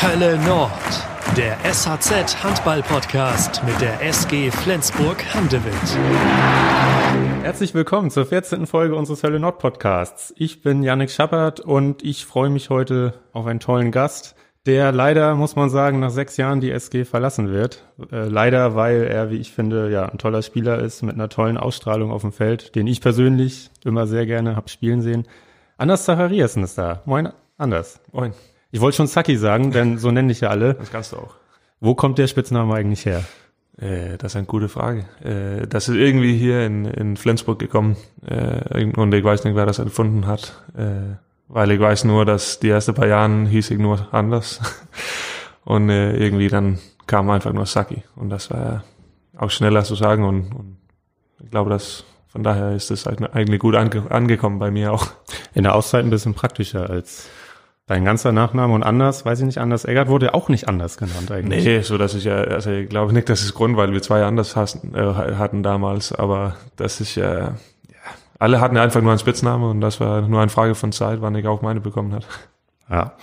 Hölle Nord, der SHZ Handball Podcast mit der SG Flensburg Handewitt. Herzlich willkommen zur 14. Folge unseres Hölle Nord Podcasts. Ich bin Yannick Schappert und ich freue mich heute auf einen tollen Gast, der leider, muss man sagen, nach sechs Jahren die SG verlassen wird. Äh, leider, weil er, wie ich finde, ja, ein toller Spieler ist mit einer tollen Ausstrahlung auf dem Feld, den ich persönlich immer sehr gerne hab spielen sehen. Anders Zachariasen ist da. Moin, Anders. Moin. Ich wollte schon Saki sagen, denn so nenne ich ja alle. Das kannst du auch. Wo kommt der Spitzname eigentlich her? Äh, das ist eine gute Frage. Äh, das ist irgendwie hier in, in Flensburg gekommen äh, und ich weiß nicht, wer das erfunden hat. Äh, weil ich weiß nur, dass die ersten paar Jahren hieß ich nur anders. und äh, irgendwie dann kam einfach nur Saki. Und das war auch schneller zu sagen und, und ich glaube, dass von daher ist es eigentlich gut ange angekommen bei mir auch. In der Auszeit ein bisschen praktischer als Dein ganzer Nachname und anders, weiß ich nicht, anders Eggert wurde auch nicht anders genannt eigentlich. Nee, so dass ich ja, also ich glaube nicht, dass es Grund, weil wir zwei anders hatten, äh, hatten damals, aber das ist ja, ja, alle hatten einfach nur einen Spitzname und das war nur eine Frage von Zeit, wann ich auch meine bekommen hat. Ja.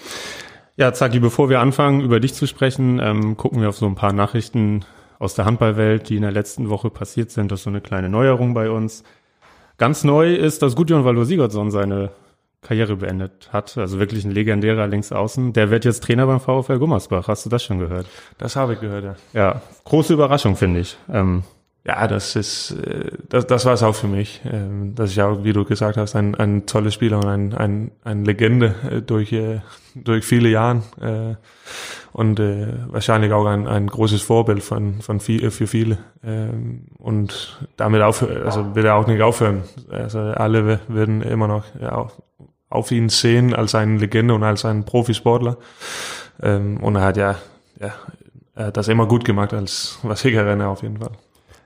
Ja, Zaki, bevor wir anfangen, über dich zu sprechen, ähm, gucken wir auf so ein paar Nachrichten aus der Handballwelt, die in der letzten Woche passiert sind. Das ist so eine kleine Neuerung bei uns. Ganz neu ist, dass Gudjon Valor Sigurdsson seine Karriere beendet hat. Also wirklich ein legendärer Linksaußen. Der wird jetzt Trainer beim VfL Gummersbach. Hast du das schon gehört? Das habe ich gehört, ja. Ja, große Überraschung, finde ich. Ähm, ja, das ist, äh, das, das war es auch für mich. Dass ich auch, wie du gesagt hast, ein, ein tolles Spieler und ein, ein, ein Legende äh, durch, äh, durch viele Jahre und wahrscheinlich auch ein, ein großes Vorbild von, von viel, für viele. Ähm, und damit aufhören, also will er auch nicht aufhören. Also alle werden immer noch ja, auf ihn sehen als eine Legende und als ein Profisportler. Ähm, und er hat ja, ja er hat das immer gut gemacht als was Renner auf jeden Fall.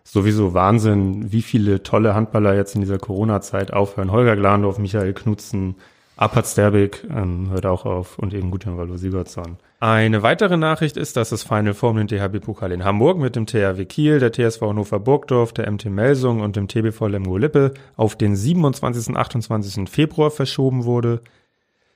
Sowieso Wahnsinn, wie viele tolle Handballer jetzt in dieser Corona-Zeit aufhören. Holger Glandorf, Michael Knutzen, Apat Sterbik ähm, hört auch auf und eben Gutjan Valo Sigurdsson. Eine weitere Nachricht ist, dass das Final Four den DHB-Pokal in Hamburg mit dem THW Kiel, der TSV Hannover Burgdorf, der MT Melsung und dem TBV Lemgo Lippe auf den 27. und 28. Februar verschoben wurde.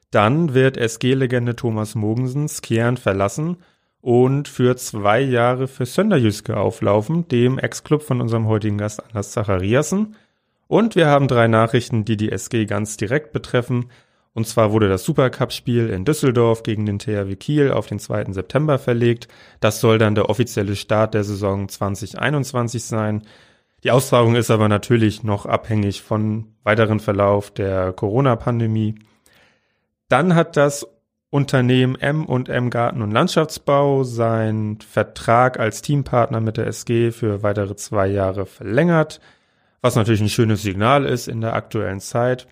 Dann wird SG-Legende Thomas Mogensen Skjern verlassen und für zwei Jahre für Sönderjyske auflaufen, dem Ex-Club von unserem heutigen Gast Anders Zachariasen. Und wir haben drei Nachrichten, die die SG ganz direkt betreffen. Und zwar wurde das Supercup-Spiel in Düsseldorf gegen den THW Kiel auf den 2. September verlegt. Das soll dann der offizielle Start der Saison 2021 sein. Die Austragung ist aber natürlich noch abhängig von weiteren Verlauf der Corona-Pandemie. Dann hat das Unternehmen M&M Garten und Landschaftsbau seinen Vertrag als Teampartner mit der SG für weitere zwei Jahre verlängert, was natürlich ein schönes Signal ist in der aktuellen Zeit.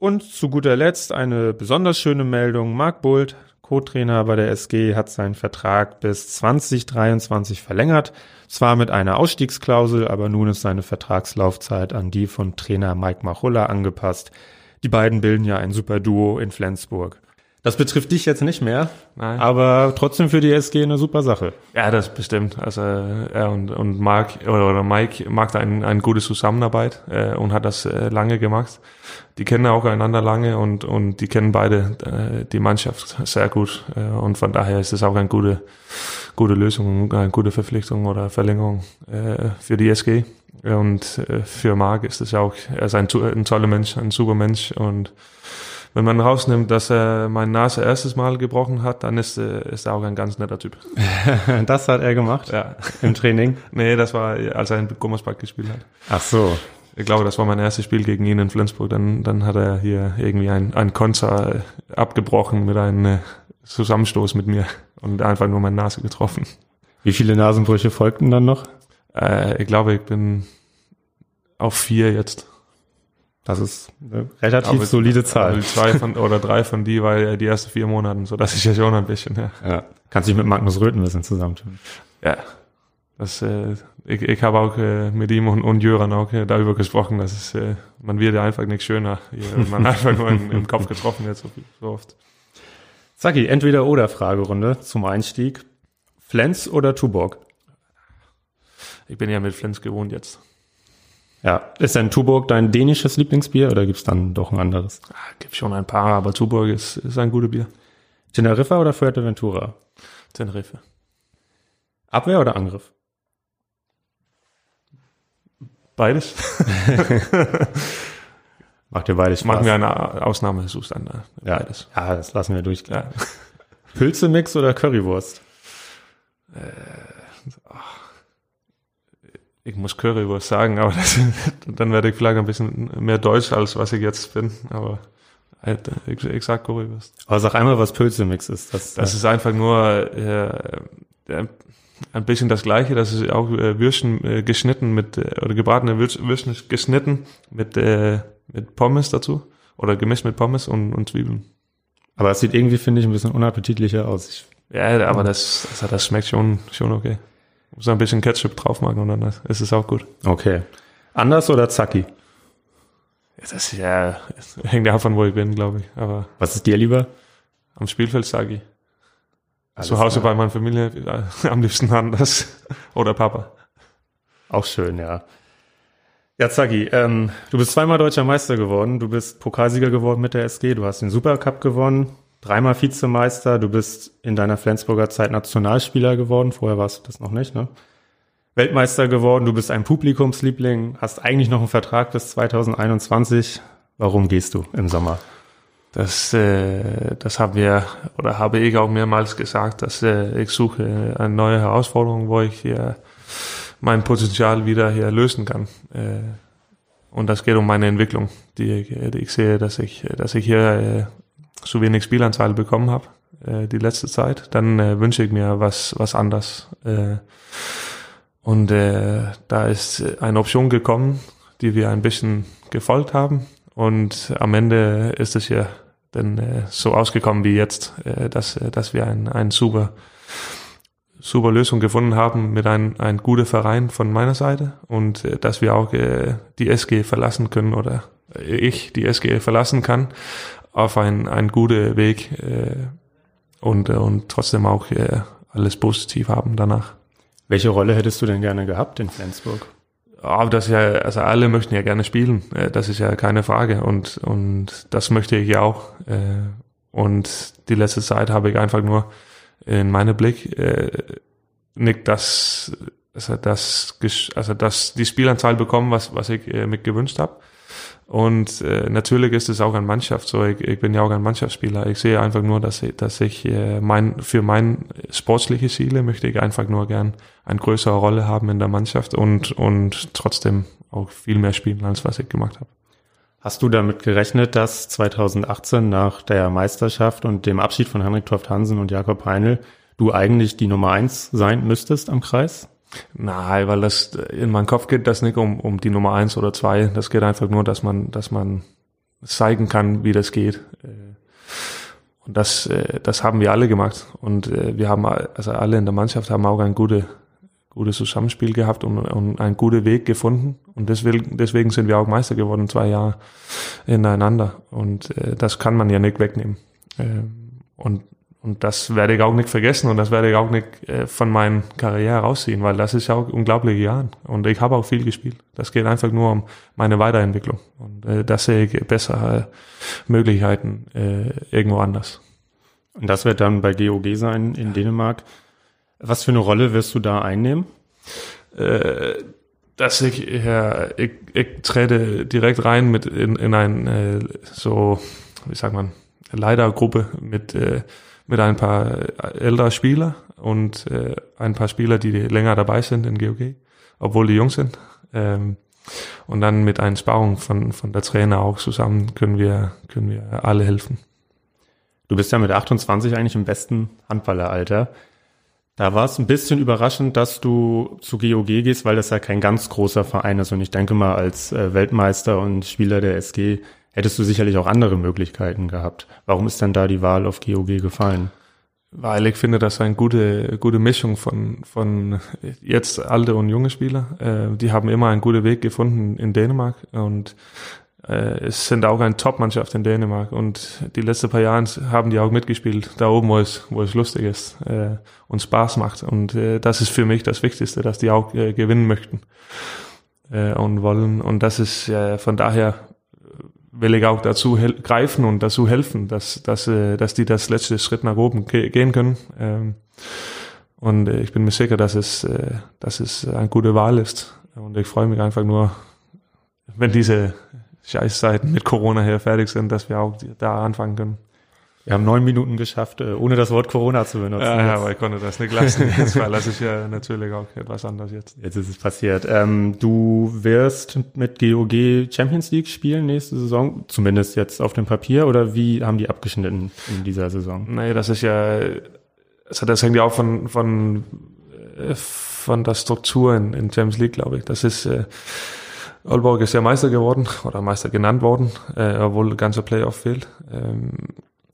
Und zu guter Letzt eine besonders schöne Meldung. Marc Bult, Co-Trainer bei der SG, hat seinen Vertrag bis 2023 verlängert. Zwar mit einer Ausstiegsklausel, aber nun ist seine Vertragslaufzeit an die von Trainer Mike Machulla angepasst. Die beiden bilden ja ein super Duo in Flensburg. Das betrifft dich jetzt nicht mehr, Nein. aber trotzdem für die SG eine super Sache. Ja, das bestimmt. Also er und, und Mark oder, oder Mike macht ein, ein gute Zusammenarbeit äh, und hat das äh, lange gemacht. Die kennen auch einander lange und, und die kennen beide äh, die Mannschaft sehr gut. Äh, und von daher ist es auch eine gute, gute Lösung, eine gute Verpflichtung oder Verlängerung äh, für die SG. Und äh, für Mark ist es auch, er ist ein, ein toller Mensch, ein super Mensch und wenn man rausnimmt, dass er meine Nase erstes Mal gebrochen hat, dann ist, äh, ist er auch ein ganz netter Typ. das hat er gemacht? Ja. Im Training? nee, das war, als er in Gummersbach gespielt hat. Ach so. Ich glaube, das war mein erstes Spiel gegen ihn in Flensburg. Dann, dann hat er hier irgendwie ein, ein Konzer abgebrochen mit einem äh, Zusammenstoß mit mir und einfach nur meine Nase getroffen. Wie viele Nasenbrüche folgten dann noch? Äh, ich glaube, ich bin auf vier jetzt. Das ist eine relativ aber solide Zahl. Zwei von, oder drei von die ja die ersten vier Monate, so das ist ja schon ein bisschen, ja. ja. Kannst dich mit Magnus Röthen ein bisschen zusammentun. Ja. Das, äh, ich, ich habe auch äh, mit ihm und, und Jöran auch äh, darüber gesprochen, dass es, äh, man wird ja einfach nicht schöner. Man einfach nur in, im Kopf getroffen wird so, so oft. Saki, entweder oder Fragerunde zum Einstieg. Flens oder Tuborg? Ich bin ja mit Flens gewohnt jetzt. Ja, ist denn Tuborg dein dänisches Lieblingsbier oder gibt's dann doch ein anderes? Ah, gibt schon ein paar, aber Tuborg ist, ist ein gutes Bier. Teneriffa oder Fuerteventura? Tenerife. Abwehr oder Angriff? Beides. Macht dir beides Spaß? Machen wir eine Ausnahmezustand. da. ja. Beides. ja, das lassen wir durchgehen. Ja. Pilzemix oder Currywurst? Ich muss Currywurst sagen, aber das, dann werde ich vielleicht ein bisschen mehr deutsch, als was ich jetzt bin. Aber ich, ich sag Currywurst. Aber sag einmal, was Pilzemix ist. Das, Das ist einfach nur äh, äh, ein bisschen das Gleiche. Das ist auch äh, Würstchen äh, geschnitten mit äh, oder gebratene Würst- Würstchen geschnitten mit äh, mit Pommes dazu oder gemischt mit Pommes und, und Zwiebeln. aber es sieht irgendwie, finde ich, ein bisschen unappetitlicher aus. Ich, Ja, aber das, das, das schmeckt schon schon okay. Muss ein bisschen Ketchup drauf machen und dann ist es auch gut. okay. Anders oder Zacki? Das ist ja hängt davon, wo ich bin, glaube ich. Aber Was ist dir lieber? am Spielfeld. Alles Zu Hause klar. bei meiner Familie äh, am liebsten anders oder Papa. Auch schön, ja. Ja, Zaggi, ähm, du bist zweimal deutscher Meister geworden, du bist Pokalsieger geworden mit der SG, du hast den Supercup gewonnen, dreimal Vizemeister, du bist in deiner Flensburger Zeit Nationalspieler geworden, vorher warst du das noch nicht, ne? Weltmeister geworden, du bist ein Publikumsliebling, hast eigentlich noch einen Vertrag bis 2021. Warum gehst du im Sommer? Das, äh, das haben wir oder habe ich auch mehrmals gesagt, dass äh, ich suche eine neue Herausforderung, wo ich hier mein Potenzial wieder hier lösen kann. Äh, und das geht um meine Entwicklung, die ich, die ich sehe, dass ich, dass ich hier äh, so wenig Spielanzahl bekommen habe äh, die letzte Zeit. Dann äh, wünsche ich mir was was anders. Äh, und äh, da ist eine Option gekommen, die wir ein bisschen gefolgt haben. Und am Ende ist es ja dann äh, so ausgekommen wie jetzt, äh, dass, äh, dass wir ein, ein super, super Lösung gefunden haben mit einem ein guter Verein von meiner Seite und äh, dass wir auch äh, die SG verlassen können oder ich die SG verlassen kann auf einen, einen guten Weg äh, und, äh, und trotzdem auch äh, alles positiv haben danach. Welche Rolle hättest du denn gerne gehabt in Flensburg? Aber das ist ja, also alle möchten ja gerne spielen. Äh, Das ist ja keine Frage. Und, und das möchte ich ja auch. Äh, Und die letzte Zeit habe ich einfach nur in meinem Blick nicht das, also das, also das die Spielanzahl bekommen, was, was ich mir gewünscht habe. Und äh, natürlich ist es auch eine Mannschaft so. Ich, ich bin ja auch ein Mannschaftsspieler. Ich sehe einfach nur, dass ich, dass ich äh, mein, für mein sportliche Ziele möchte ich einfach nur gern eine größere Rolle haben in der Mannschaft und, und trotzdem auch viel mehr spielen, als was ich gemacht habe. Hast du damit gerechnet, dass 2018 nach der Meisterschaft und dem Abschied von Henrik Toft Hansen und Jakob Heinl du eigentlich die Nummer eins sein müsstest am Kreis? Nein, weil das in meinem Kopf geht das nicht um, um die Nummer eins oder zwei. Das geht einfach nur, dass man, dass man zeigen kann, wie das geht. Äh, Und das, äh, das haben wir alle gemacht. Und äh, wir haben, also alle in der Mannschaft haben auch ein gute, gutes Zusammenspiel gehabt und, und einen guten Weg gefunden. Und deswegen, deswegen sind wir auch Meister geworden, zwei Jahre ineinander. Und das kann man ja nicht wegnehmen. Ähm, und und das werde ich auch nicht vergessen und das werde ich auch nicht äh, von meiner Karriere rausziehen, weil das ist ja auch unglaubliche Jahre. Und ich habe auch viel gespielt. Das geht einfach nur um meine Weiterentwicklung. Und äh, das sehe ich bessere Möglichkeiten äh, irgendwo anders. Und das wird dann bei GOG sein in Dänemark. Was für eine Rolle wirst du da einnehmen? Äh, dass ich, ja, ich, ich trete direkt rein mit in, in ein äh, so, wie sagt man, Leitergruppe mit äh, mit ein paar älterer Spieler und äh, ein paar Spieler, die länger dabei sind in GOG, obwohl die jung sind. Ähm, und dann mit einer Sparung von, von der Trainer auch zusammen können wir, können wir alle helfen. Du bist ja mit 28 eigentlich im besten Handballeralter. Da war es ein bisschen überraschend, dass du zu GOG gehst, weil das ja kein ganz großer Verein ist. Und ich denke mal, als äh, Weltmeister und Spieler der SG hättest du sicherlich auch andere Möglichkeiten gehabt. Warum ist denn da die Wahl auf GOG gefallen? Weil ich finde, das ist eine gute, gute Mischung von, von jetzt alte und junge Spieler. Äh, die haben immer einen guten Weg gefunden in Dänemark und äh, es sind auch eine Top-Mannschaft in Dänemark und die letzten paar Jahre haben die auch mitgespielt, da oben, wo es, wo es lustig ist äh, und Spaß macht. Und äh, das ist für mich das Wichtigste, dass die auch äh, gewinnen möchten äh, und wollen. Und das ist äh, von daher will ich auch dazu greifen und dazu helfen, dass, dass, äh, dass die das letzte Schritt nach oben ge gehen können. Ähm, und äh, ich bin mir sicher, dass es, äh, dass es eine gute Wahl ist. Und ich freue mich einfach nur, wenn diese Scheißzeiten mit Corona hier fertig sind, dass wir auch da anfangen können. Wir haben neun Minuten geschafft, äh, ohne das Wort Corona zu benutzen. Ja, ja aber ich konnte das nicht lassen jetzt, das ist ja natürlich auch etwas anderes jetzt. Jetzt ist es passiert. Ähm, du wirst mit GOG Champions League spielen nächste Saison, zumindest jetzt auf dem Papier, oder wie haben die abgeschnitten in dieser Saison? Nee, das ist ja, das hängt ja auch von, von, äh, von der Struktur in, in Champions League, glaube ich. Das ist, äh, Aalborg ist ja Meister geworden oder Meister genannt worden, äh, obwohl ganzer Playoff fehlt. Ähm,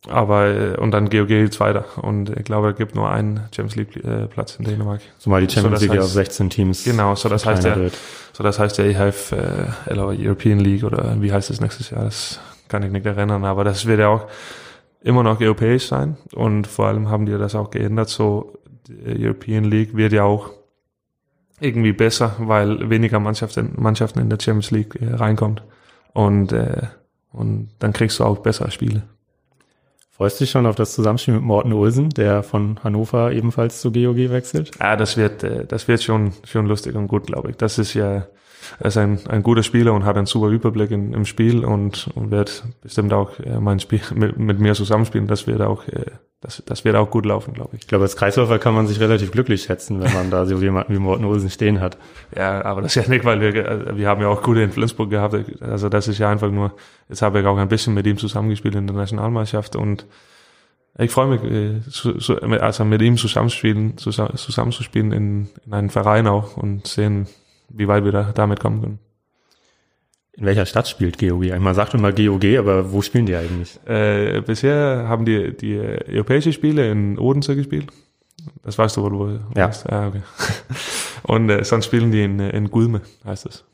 aber äh, und dann GOG Zweiter und ich glaube, es gibt nur einen Champions League äh, Platz in Dänemark. Zumal die Champions so, League heißt, auf 16 Teams. Genau, so das heißt ja, so das heißt ja, ich have äh, European League oder wie heißt es nächstes Jahr? Das kann ich nicht erinnern, aber das wird ja auch immer noch europäisch sein und vor allem haben die das auch geändert. So die European League wird ja auch irgendwie besser, weil weniger Mannschaften, Mannschaften in der Champions League äh, reinkommt und äh, und dann kriegst du auch bessere Spiele. Freust du dich schon auf das Zusammenspiel mit Morten Olsen, der von Hannover ebenfalls zu GOG wechselt? Ja, das wird, äh, das wird schon, schon lustig und gut, glaube ich. Das ist ja, er ist ein, ein guter Spieler und hat einen super Überblick in, im Spiel und, und wird bestimmt auch äh, mein Spiel mit, mit mir zusammenspielen. Das wird auch, äh, das, das wird auch gut laufen, glaube ich. Ich glaube, als Kreisläufer kann man sich relativ glücklich schätzen, wenn man da so jemanden wie Morten Olsen stehen hat. Ja, aber das ist ja nicht, weil wir, wir haben ja auch gute in Flensburg gehabt. Also das ist ja einfach nur, jetzt habe ich auch ein bisschen mit ihm zusammengespielt in der Nationalmannschaft und ich freue mich, äh, also mit ihm zusammenspielen, zusammenzuspielen in, in einem Verein auch und sehen, wie weit wir da damit kommen können. In welcher Stadt spielt GOG? Man sagt immer GOG, aber wo spielen die eigentlich? Äh, bisher haben die die europäische Spiele in Odense gespielt. Das weißt du wohl, wo ja. Weißt. ja okay. Und äh, sonst spielen die in, in Gulme, heißt es.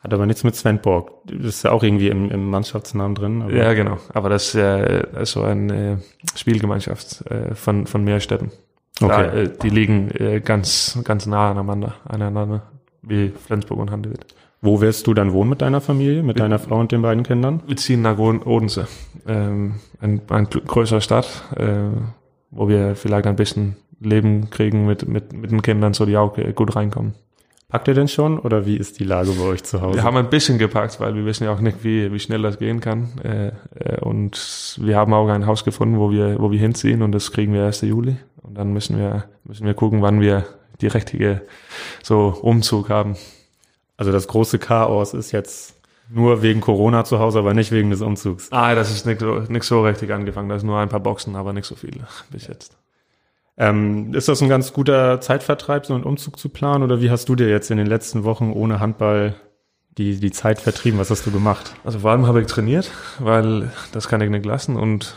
Hat aber nichts mit Sven Borg. Das ist ja auch irgendwie im, im Mannschaftsnamen drin. ja, genau. Aber das ist ja äh, so eine äh, Spielgemeinschaft äh, von, von mehr Städten. Okay. Da, äh, die liegen äh, ganz, ganz nah aneinander, aneinander, wie Flensburg und Handewitt. Wo wirst du dann wohnen mit deiner Familie, mit wir, deiner Frau und den beiden Kindern? Wir ziehen nach Odense. Ähm, ein, ein größere Stadt, äh, wo wir vielleicht ein bisschen Leben kriegen mit, mit, mit den Kindern, so die auch äh, gut reinkommen. Packt ihr denn schon oder wie ist die Lage bei euch zu Hause? Wir haben ein bisschen gepackt, weil wir wissen ja auch nicht, wie, wie schnell das gehen kann. Äh, äh, und wir haben auch ein Haus gefunden, wo wir, wo wir hinziehen und das kriegen wir 1. Juli. Und dann müssen wir, müssen wir gucken, wann wir die richtige so Umzug haben. Also das große Chaos ist jetzt nur wegen Corona zu Hause, aber nicht wegen des Umzugs. Ah, das ist nicht so, nicht so richtig angefangen. Da ist nur ein paar Boxen, aber nicht so viele bis jetzt. Ähm, ist das ein ganz guter Zeitvertreib, so einen Umzug zu planen? Oder wie hast du dir jetzt in den letzten Wochen ohne Handball die, die Zeit vertrieben? Was hast du gemacht? Also vor allem habe ich trainiert, weil das kann ich nicht lassen. Und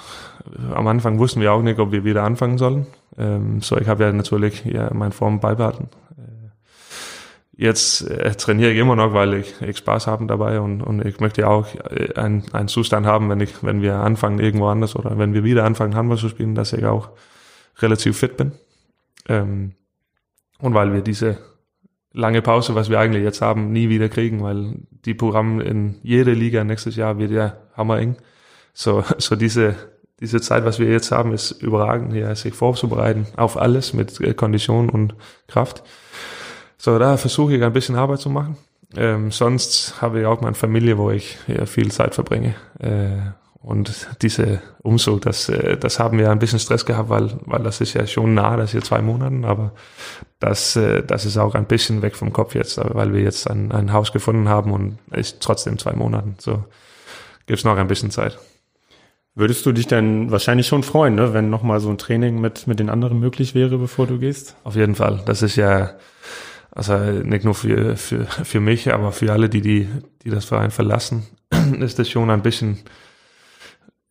am Anfang wussten wir auch nicht, ob wir wieder anfangen sollen. Ähm, so, ich habe ja natürlich ja, meine Form beibehalten. Äh, jetzt äh, trainiere ich immer noch, weil ich, ich Spaß habe dabei und, und ich möchte ja auch äh, einen, einen Zustand haben, wenn ich, wenn wir anfangen irgendwo anders oder wenn wir wieder anfangen Handball zu spielen, dass ich auch relativ fit bin. Ähm, und weil wir diese lange Pause, was wir eigentlich jetzt haben, nie wieder kriegen, weil die Programme in jeder Liga nächstes Jahr wird ja hammereng. So, so diese, diese Zeit, was wir jetzt haben, ist überragend, hier sich vorzubereiten auf alles mit äh, Kondition und Kraft. So, da versuche ich ein bisschen Arbeit zu machen. Ähm, sonst habe ich auch meine Familie, wo ich ja, viel Zeit verbringe. Äh, und diese Umzug, das, äh, das haben wir ein bisschen Stress gehabt, weil, weil das ist ja schon nah, das ist ja zwei Monaten, aber das, äh, das ist auch ein bisschen weg vom Kopf jetzt, weil wir jetzt ein, ein Haus gefunden haben und ist trotzdem zwei Monaten. So gibt's noch ein bisschen Zeit. Würdest du dich denn wahrscheinlich schon freuen, ne, wenn nochmal so ein Training mit, mit den anderen möglich wäre, bevor du gehst? Auf jeden Fall. Das ist ja, also nicht nur für, für, für mich, aber für alle, die, die, die das Verein verlassen, ist das schon ein bisschen,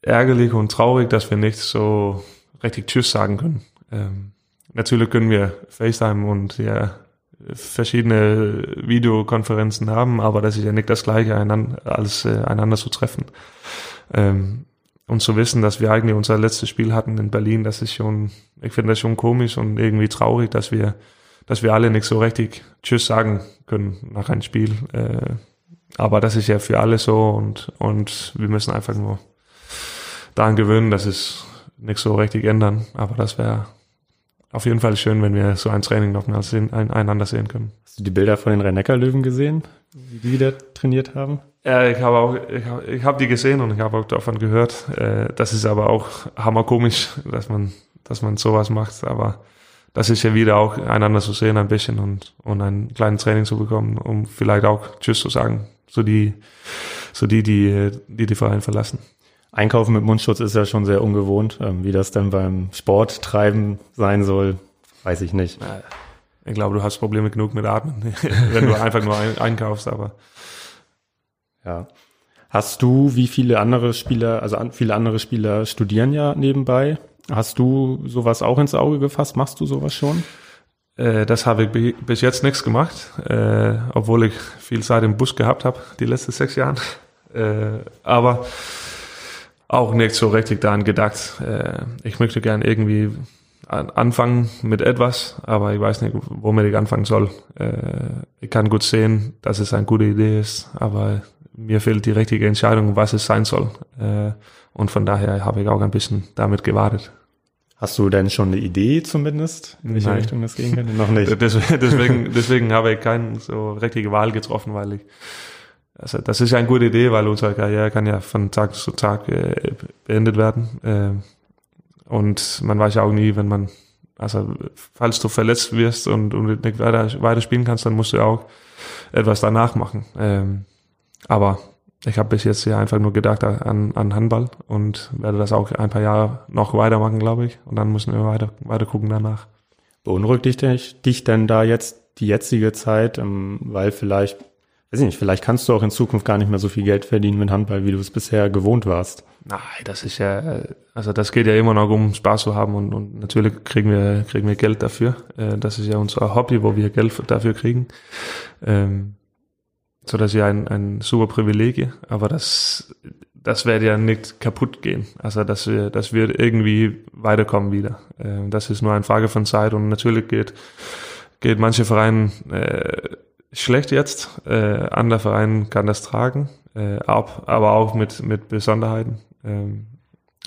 ärgerlich und traurig, dass wir nicht so richtig Tschüss sagen können. Ähm, natürlich können wir FaceTime und ja, verschiedene Videokonferenzen haben, aber das ist ja nicht das gleiche, als äh, einander zu treffen. Ähm, und zu wissen, dass wir eigentlich unser letztes Spiel hatten in Berlin, das ist schon, ich finde das schon komisch und irgendwie traurig, dass wir, dass wir alle nicht so richtig Tschüss sagen können nach einem Spiel. Äh, aber das ist ja für alle so und, und wir müssen einfach nur daran gewöhnen, dass es nicht so richtig ändern. Aber das wäre auf jeden Fall schön, wenn wir so ein Training noch mal sehen, ein, einander sehen können. Hast du die Bilder von den Rhein-Neckar-Löwen gesehen, wie die wieder trainiert haben? Ja, ich habe auch, ich habe ich hab die gesehen und ich habe auch davon gehört. Äh, das ist aber auch hammerkomisch, dass man, dass man sowas macht. Aber das ist ja wieder auch einander zu sehen ein bisschen und, und ein kleines Training zu bekommen, um vielleicht auch Tschüss zu sagen. So die, so die, die, die, die Verein verlassen. Einkaufen mit Mundschutz ist ja schon sehr ungewohnt. Ähm, wie das dann beim Sporttreiben sein soll, weiß ich nicht. Ich glaube, du hast Probleme genug mit Atmen, wenn du einfach nur ein, einkaufst, aber. Ja. Hast du, wie viele andere Spieler, also viele andere Spieler studieren ja nebenbei. Hast du sowas auch ins Auge gefasst? Machst du sowas schon? Äh, das habe ich bis jetzt nichts gemacht, äh, obwohl ich viel Zeit im Bus gehabt habe, die letzten sechs Jahre. Äh, aber auch nicht so richtig daran gedacht. Äh, ich möchte gern irgendwie anfangen mit etwas, aber ich weiß nicht, womit ich anfangen soll. Äh, ich kann gut sehen, dass es eine gute Idee ist, aber mir fehlt die richtige Entscheidung, was es sein soll. Äh, und von daher habe ich auch ein bisschen damit gewartet. Hast du denn schon eine Idee zumindest, in welche Nein. Richtung das gehen könnte? Noch nicht. deswegen, deswegen habe ich keine so richtige Wahl getroffen, weil ich also das ist ja eine gute Idee, weil unsere Karriere kann ja von Tag zu Tag äh, beendet werden. Äh, und man weiß ja auch nie, wenn man, also falls du verletzt wirst und, und nicht weiter, weiter spielen kannst, dann musst du ja auch etwas danach machen. Ähm, aber ich habe bis jetzt ja einfach nur gedacht an, an Handball und werde das auch ein paar Jahre noch weitermachen, glaube ich. Und dann müssen wir weiter, weiter gucken danach. Beunruhigt dich, dich denn da jetzt die jetzige Zeit, ähm, weil vielleicht weiß ich nicht, vielleicht kannst du auch in Zukunft gar nicht mehr so viel Geld verdienen mit Handball, wie du es bisher gewohnt warst. Nein, das ist ja, also das geht ja immer noch um Spaß zu haben und, und natürlich kriegen wir, kriegen wir Geld dafür. Äh, das ist ja unser Hobby, wo wir Geld dafür kriegen. Ähm, so das ist ja ein, ein super Privileg, aber das, das wird ja nicht kaputt gehen. Also wir, das wird irgendwie weiterkommen wieder. Äh, das ist nur eine Frage von Zeit und natürlich geht, geht manche Vereine äh, schlecht jetzt. Äh, anderer Verein kann das tragen, äh, ab, aber auch mit, mit Besonderheiten. Ähm,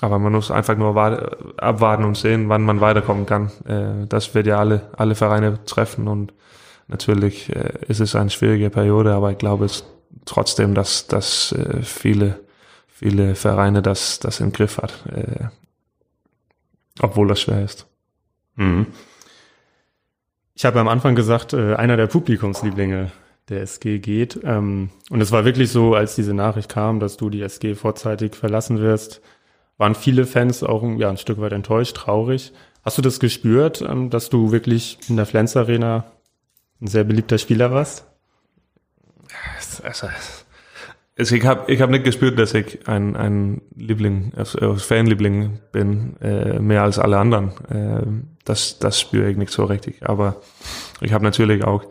aber man muss einfach nur abwarten und sehen, wann man weiterkommen kann. Äh, das wird ja alle, alle Vereine treffen und natürlich äh, ist es eine schwierige Periode, aber ich glaube es trotzdem, dass, dass äh, viele, viele Vereine das, das im Griff hat, äh, obwohl das schwer ist. Mhm. Ich habe am Anfang gesagt, äh, einer der Publikumslieblinge der SG geht. Ähm, und es war wirklich so, als diese Nachricht kam, dass du die SG vorzeitig verlassen wirst, waren viele Fans auch ja, ein Stück weit enttäuscht, traurig. Hast du das gespürt, ähm, dass du wirklich in der Flens Arena ein sehr beliebter Spieler warst? Also, also ich habe ich hab nicht gespürt, dass ich ein, ein Liebling, also Fanliebling bin, äh, mehr als alle anderen. Äh, das, das spüre ich nicht so richtig. Aber ich habe natürlich auch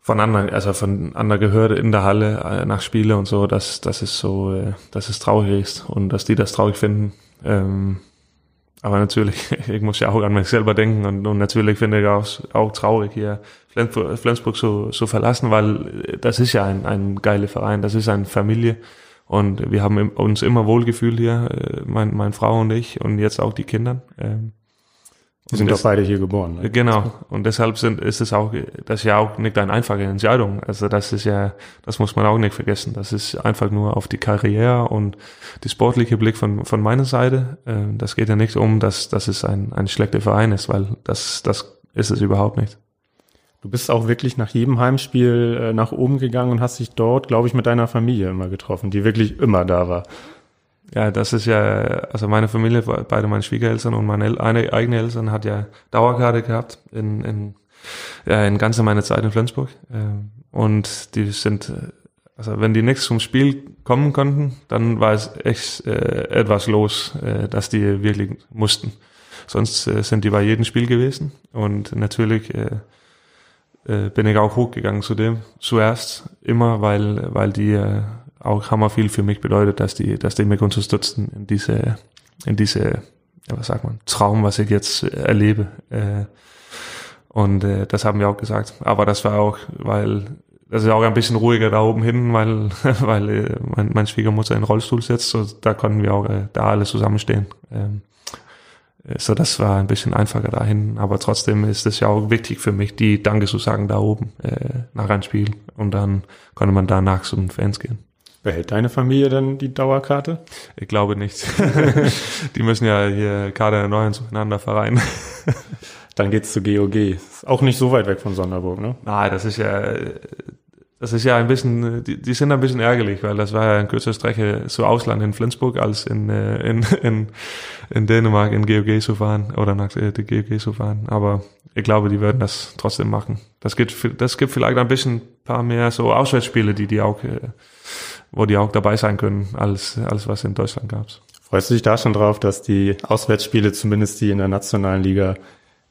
von anderen, also von anderen gehört in der Halle äh, nach Spiele und so, dass, dass es so, äh, dass es traurig ist und dass die das traurig finden. Ähm, aber natürlich, ich muss ja auch an mich selber denken und, und natürlich finde ich auch, auch traurig hier Flensburg, Flensburg so, verlassen, weil das ist ja ein, ein geiler Verein, das ist eine Familie und wir haben uns immer wohlgefühlt hier, äh, mein, meine Frau und ich und jetzt auch die Kinder. Ähm, die sind doch beide hier geboren. Ne? Genau. Und deshalb sind, ist es auch, das ist ja auch nicht eine einfache Entscheidung. Also das ist ja, das muss man auch nicht vergessen. Das ist einfach nur auf die Karriere und die sportliche Blick von, von meiner Seite. Äh, das geht ja nicht um, dass, dass es ein, ein schlechter Verein ist, weil das, das ist es überhaupt nicht. Du bist auch wirklich nach jedem Heimspiel äh, nach oben gegangen und hast dich dort, glaube ich, mit deiner Familie immer getroffen, die wirklich immer da war. Ja, das ist ja, also meine Familie, beide meine Schwiegereltern und meine eine, eigene Eltern hat ja Dauerkarte gehabt in, in, ja, in ganze meine Zeit in Flensburg. Ähm, und die sind, also wenn die nichts zum Spiel kommen konnten, dann war es echt äh, etwas los, äh, dass die wirklich mussten. Sonst äh, sind die bei jedem Spiel gewesen. Und natürlich äh, äh, bin ich auch hochgegangen zu dem zuerst, immer, weil, weil die äh, auch hammer viel für mich bedeutet, dass die, dass die mich unterstützen in diese, in diese, was sagt man, Traum, was ich jetzt erlebe. Äh, und äh, das haben wir auch gesagt. Aber das war auch, weil das ist auch ein bisschen ruhiger da oben hin, weil, weil äh, mein, mein Schwiegermutter in Rollstuhl sitzt. So, da konnten wir auch äh, da alle zusammenstehen. Ähm, äh, so, das war ein bisschen einfacher dahin. Aber trotzdem ist es ja auch wichtig für mich, die Danke zu sagen da oben äh, nach einem Spiel. Und dann konnte man danach zum Fans gehen. Behält deine Familie dann die Dauerkarte? Ich glaube nicht. die müssen ja hier Kader erneuern zueinander vereinen. Dann geht's zu GOG. Ist auch nicht so weit weg von Sonderburg, ne? Nein, das ist ja, das ist ja ein bisschen, die, die sind ein bisschen ärgerlich, weil das war ja eine kürzere Strecke zu Ausland in Flensburg als in, äh, in, in, in Dänemark in GOG zu fahren oder nach äh, die GOG zu fahren. Aber ich glaube, die werden das trotzdem machen. Das gibt, das gibt vielleicht ein bisschen paar mehr so Auswärtsspiele, die die auch, äh, wo die auch dabei sein können, als, als was in Deutschland gab. Freust du dich da schon drauf, dass die Auswärtsspiele, zumindest die in der nationalen Liga,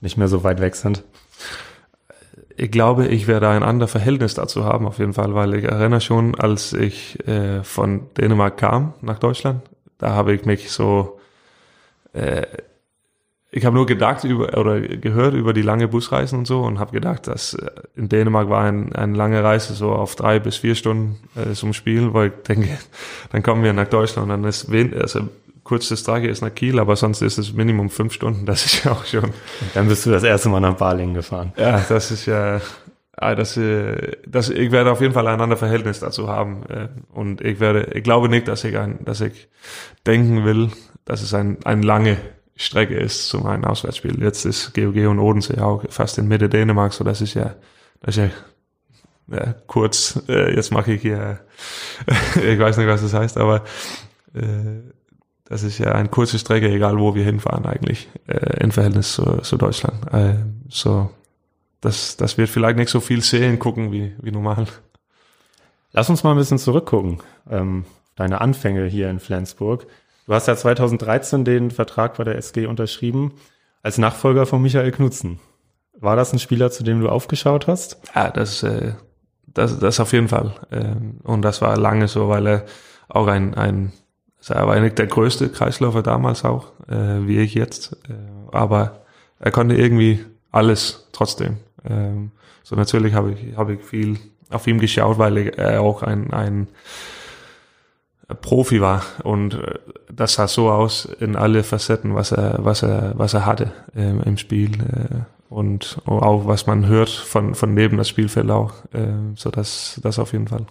nicht mehr so weit weg sind? Ich glaube, ich werde ein anderes Verhältnis dazu haben, auf jeden Fall, weil ich erinnere schon, als ich äh, von Dänemark kam nach Deutschland, da habe ich mich so, äh, ich habe nur gedacht über oder gehört über die lange Busreisen und so und habe gedacht, dass äh, in Dänemark war ein, eine lange Reise so auf drei bis vier Stunden äh, zum Spiel, weil ich denke, dann kommen wir nach Deutschland und dann ist wen, also kurze Strecke ist nach Kiel, aber sonst ist es Minimum fünf Stunden. Das ist ja auch schon. Und dann bist du das erste Mal nach Balingen gefahren. Ja, das ist ja, ah, das, äh, das, ich werde auf jeden Fall ein anderes Verhältnis dazu haben. Äh, und ich werde, ich glaube nicht, dass ich ein, dass ich denken will, dass es ein, ein lange Strecke ist zu meinem Auswärtsspiel. Jetzt ist GOG und Odensee auch fast in Mitte Dänemark, so das ist ja, das ist ja ja, kurz, äh, jetzt mache ich hier, ich weiß nicht, was das heißt, aber äh, das ist ja eine kurze Strecke, egal wo wir hinfahren eigentlich, äh, im Verhältnis zu, zu Deutschland. Äh, so, das, das wird vielleicht nicht so viel sehen, gucken wie, wie normal. Lass uns mal ein bisschen zurückgucken. Ähm, deine Anfänge hier in Flensburg. Du hast ja 2013 den Vertrag bei der SG unterschrieben als Nachfolger von Michael Knutzen. War das ein Spieler, zu dem du aufgeschaut hast? Ja, das, äh, das, das auf jeden Fall. Ähm, und das war lange so, weil er auch ein, ein er war eigentlich der größte Kreisläufer damals auch, äh, wie ich jetzt. Äh, aber er konnte irgendwie alles trotzdem. Ähm, so natürlich habe ich, habe ich viel auf ihm geschaut, weil er auch ein, ein Profi war und äh, das sah so aus in alle Facetten, was er, was er, was er hatte äh, im Spiel äh, und auch was man hört von, von neben das Spielfeld auch, äh, so das, das auf jeden Fall.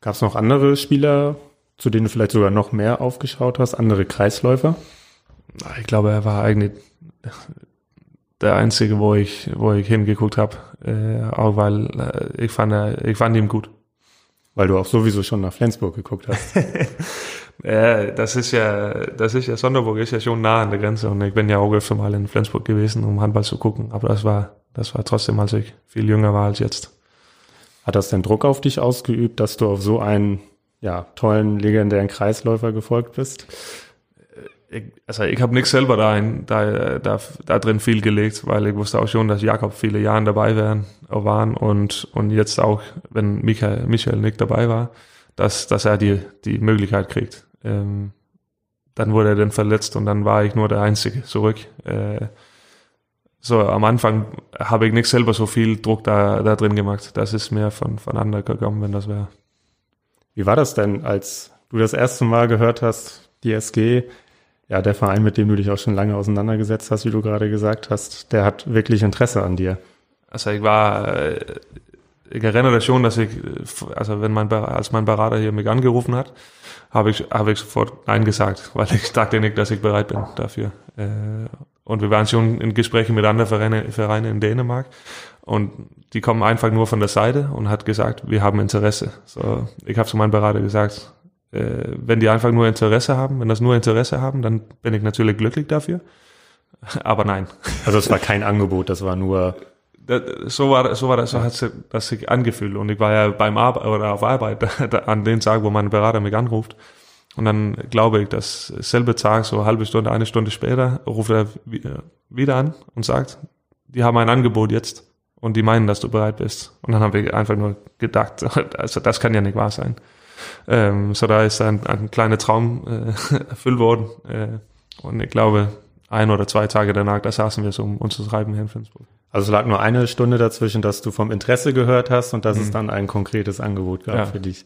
Gab es noch andere Spieler, zu denen du vielleicht sogar noch mehr aufgeschaut hast, andere Kreisläufer? Ich glaube, er war eigentlich der einzige, wo ich, wo ich hingeguckt habe, äh, auch weil äh, ich fand, er, ich fand ihn gut. Weil du auch sowieso schon nach Flensburg geguckt hast. ja, das ist ja, das ist ja, Sonderburg ist ja schon nah an der Grenze und ich bin ja auch öfter mal in Flensburg gewesen, um Handball zu gucken, aber das war, das war trotzdem, als ich viel jünger war als jetzt. Hat das denn Druck auf dich ausgeübt, dass du auf so einen ja, tollen, legendären Kreisläufer gefolgt bist? Also ich habe nichts selber da, in, da, da, da drin viel gelegt, weil ich wusste auch schon, dass Jakob viele Jahre dabei wären, waren und, und jetzt auch, wenn Michael, Michael nicht dabei war, dass, dass er die, die Möglichkeit kriegt. Ähm, dann wurde er dann verletzt und dann war ich nur der Einzige zurück. Äh, so am Anfang habe ich nicht selber so viel Druck da, da drin gemacht. Das ist mehr von, von anderen gekommen, wenn das wäre. Wie war das denn, als du das erste Mal gehört hast, die SG, ja, der Verein, mit dem du dich auch schon lange auseinandergesetzt hast, wie du gerade gesagt hast, der hat wirklich Interesse an dir? Also ich war, äh, ich erinnere schon, dass ich, also wenn mein, als mein Berater hier mich angerufen hat, habe ich, habe ich sofort Nein gesagt, weil ich dachte nicht, dass ich bereit bin dafür. Äh, und wir waren schon in Gesprächen mit anderen Vereinen Vereine in Dänemark und die kommen einfach nur von der Seite und hat gesagt, wir haben Interesse. So, ich habe zu meinem Berater gesagt, äh, wenn die einfach nur Interesse haben, wenn das nur Interesse haben, dann bin ich natürlich glücklich dafür. Aber nein. Also es war kein Angebot, das war nur. Das, so war, so war das, so hat das sich angefühlt. Und ich war ja beim Arbeit oder auf Arbeit an den Tag, wo mein Berater mich anruft. Und dann glaube ich, dass selbe Tag, so eine halbe Stunde, eine Stunde später, ruft er wieder an und sagt, die haben ein Angebot jetzt und die meinen, dass du bereit bist. Und dann haben wir einfach nur gedacht, also das kann ja nicht wahr sein. Ähm, so da ist ein, ein kleiner Traum äh, erfüllt worden. Äh, und ich glaube, ein oder zwei Tage danach, da saßen wir so um uns zu schreiben hier in Flensburg. Also es lag nur eine Stunde dazwischen, dass du vom Interesse gehört hast und dass mhm. es dann ein konkretes Angebot gab ja. für dich.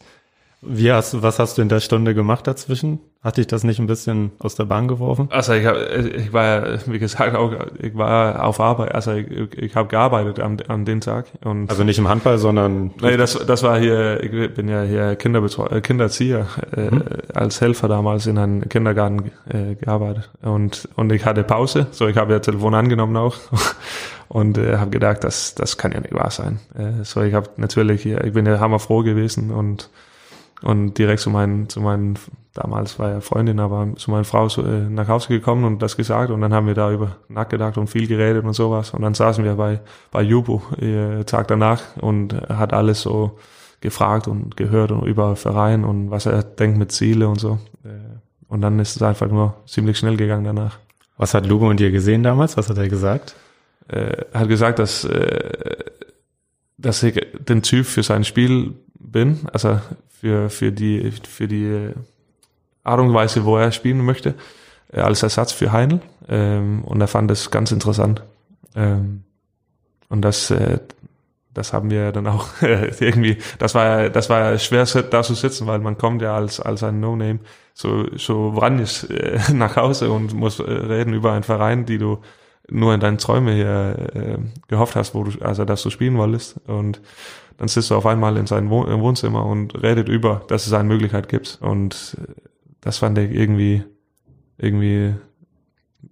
Wie hast, was hast du in der Stunde gemacht dazwischen? Hat dich das nicht ein bisschen aus der Bahn geworfen? Also ich, hab, ich war, wie gesagt, auch ich war auf Arbeit, also ich, ich habe gearbeitet an, an den Tag. Und also nicht im Handball, sondern... Nee, das, das war hier, ich bin ja hier Kinderbetreu äh, Kinderzieher, äh, mhm. als Helfer damals in einem Kindergarten äh, gearbeitet. Und, und ich hatte Pause, so ich habe ja Telefon angenommen auch und äh, habe gedacht, das, das kann ja nicht wahr sein. Äh, so ich habe natürlich hier, ich bin ja hammerfroh gewesen und und direkt zu meinen, zu meinen, damals war ja Freundin, aber zu meiner Frau so, äh, nach Hause gekommen und das gesagt und dann haben wir da über nachgedacht und viel geredet und sowas und dann saßen wir bei, bei Jubo äh, Tag danach und hat alles so gefragt und gehört und über Verein und was er denkt mit Ziele und so. Äh, und dann ist es einfach nur ziemlich schnell gegangen danach. Was hat Lubo und dir gesehen damals? Was hat er gesagt? Äh, er hat gesagt, dass, äh, dass ich den Typ für sein Spiel bin, also für, für die, für die Art und Weise, wo er spielen möchte, äh, als Ersatz für Heinl. Ähm, und er fand das ganz interessant. Ähm, und das, äh, das haben wir dann auch irgendwie, das war, das war schwer da zu sitzen, weil man kommt ja als, als ein No-Name so, so brandig äh, nach Hause und muss äh, reden über einen Verein, die du nur in deinen Träumen hier äh, gehofft hast, wo du, also dass du spielen wolltest. Und dann sitzt du auf einmal in seinem Wohnzimmer und redet über, dass es eine Möglichkeit gibt. Und äh, das fand ich irgendwie, irgendwie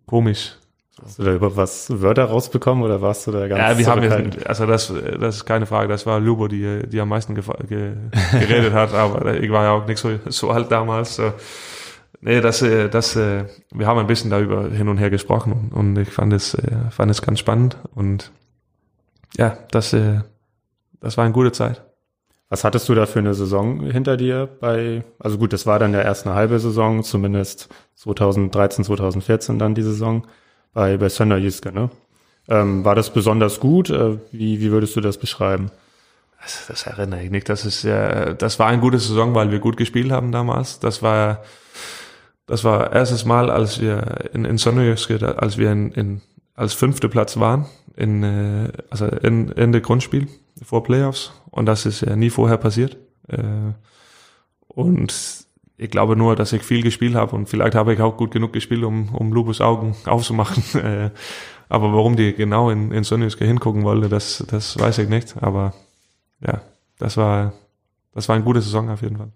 komisch. Hast du da über was Wörter rausbekommen oder warst du da ganz Ja, wir haben jetzt, also das, das ist keine Frage, das war Lubo, die, die am meisten ge geredet hat, aber ich war ja auch nicht so, so alt damals. So. Nee, das, äh, das, äh, wir haben ein bisschen darüber hin und her gesprochen und ich fand es, fand es ganz spannend und ja, das, das war eine gute Zeit. Was hattest du da für eine Saison hinter dir bei, also gut, das war dann ja erst eine halbe Saison, zumindest 2013, 2014 dann die Saison bei, bei Sönder Jiske, ne? Ähm, war das besonders gut? Äh, wie, wie würdest du das beschreiben? Das, das erinnere ich nicht. Das ist ja, das war eine gute Saison, weil wir gut gespielt haben damals. Das war, das war erstes Mal, als wir in, in Sonderjyske, als wir in, in, als fünfte Platz waren, in, äh, also in, Ende Grundspiel vor Playoffs und das ist ja nie vorher passiert. Äh, und ich glaube nur, dass ich viel gespielt habe und vielleicht habe ich auch gut genug gespielt, um, um Lubus Augen aufzumachen. Äh, aber warum die genau in, in Sonnenjuske hingucken wollte, das, das weiß ich nicht. Aber ja, das war, das war eine gute Saison auf jeden Fall.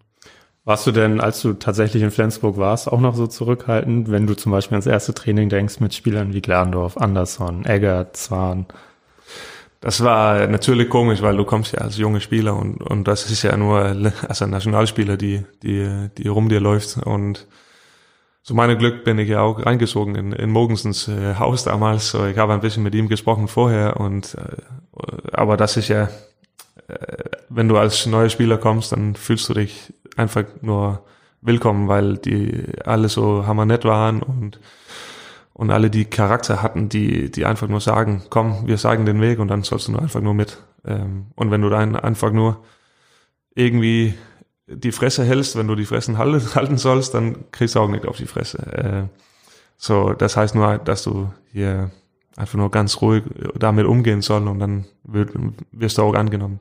Warst du denn, als du tatsächlich in Flensburg warst, auch noch so zurückhaltend, wenn du zum Beispiel ans erste Training denkst mit Spielern wie Glandorf, Andersson, Egger, Zwahn? Das war natürlich komisch, weil du kommst ja als junger Spieler und, und das ist ja nur als ein Nationalspieler, die, die, die rum dir läuft. Und zu meinem Glück bin ich ja auch reingezogen in, in Mogensens äh, Haus damals. So, ich habe ein bisschen mit ihm gesprochen vorher und äh, aber das ist ja, äh, wenn du als neuer Spieler kommst, dann fühlst du dich einfach nur willkommen, weil die alle so hammernett waren und und alle die Charakter hatten, die, die einfach nur sagen, komm, wir sagen den Weg und dann sollst du nur einfach nur mit. Ähm, und wenn du dann einfach nur irgendwie die Fresse hältst, wenn du die Fressen halten sollst, dann kriegst du auch nicht auf die Fresse. Äh, so, das heißt nur, dass du hier einfach nur ganz ruhig damit umgehen soll und dann wirst du auch angenommen.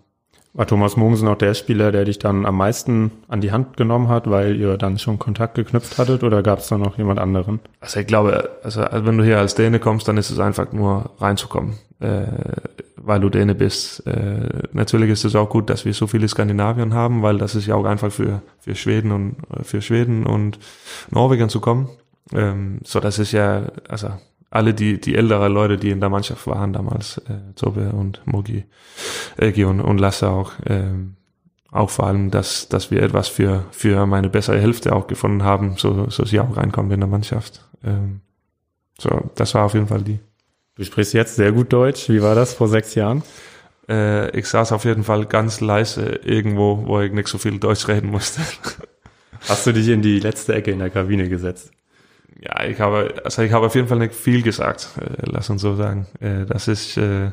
War Thomas Mogensen auch der Spieler, der dich dann am meisten an die Hand genommen hat, weil ihr dann schon Kontakt geknüpft hattet oder gab es da noch jemand anderen? Also ich glaube, also, also wenn du hier als Däne kommst, dann ist es einfach nur reinzukommen, äh, weil du Däne bist. Äh, natürlich ist es auch gut, dass wir so viele Skandinavien haben, weil das ist ja auch einfach für, für Schweden und für Schweden und Norwegen zu kommen. Ähm, so das ist ja, also alle die, die ältere Leute, die in der Mannschaft waren damals, äh, Tobe und Mogi, Egi und, und Lasse auch, ähm, auch vor allem, dass, dass wir etwas für, für meine bessere Hälfte auch gefunden haben, so, so sie auch reinkommen in der Mannschaft. Ähm, so, das war auf jeden Fall die. Du sprichst jetzt sehr gut Deutsch. Wie war das vor sechs Jahren? Äh, ich saß auf jeden Fall ganz leise irgendwo, wo ich nicht so viel Deutsch reden musste. Hast du dich in die letzte Ecke in der Kabine gesetzt? Ja, ich habe, also ich habe auf jeden Fall nicht viel gesagt, äh, lass uns so sagen. Äh, das ist, äh,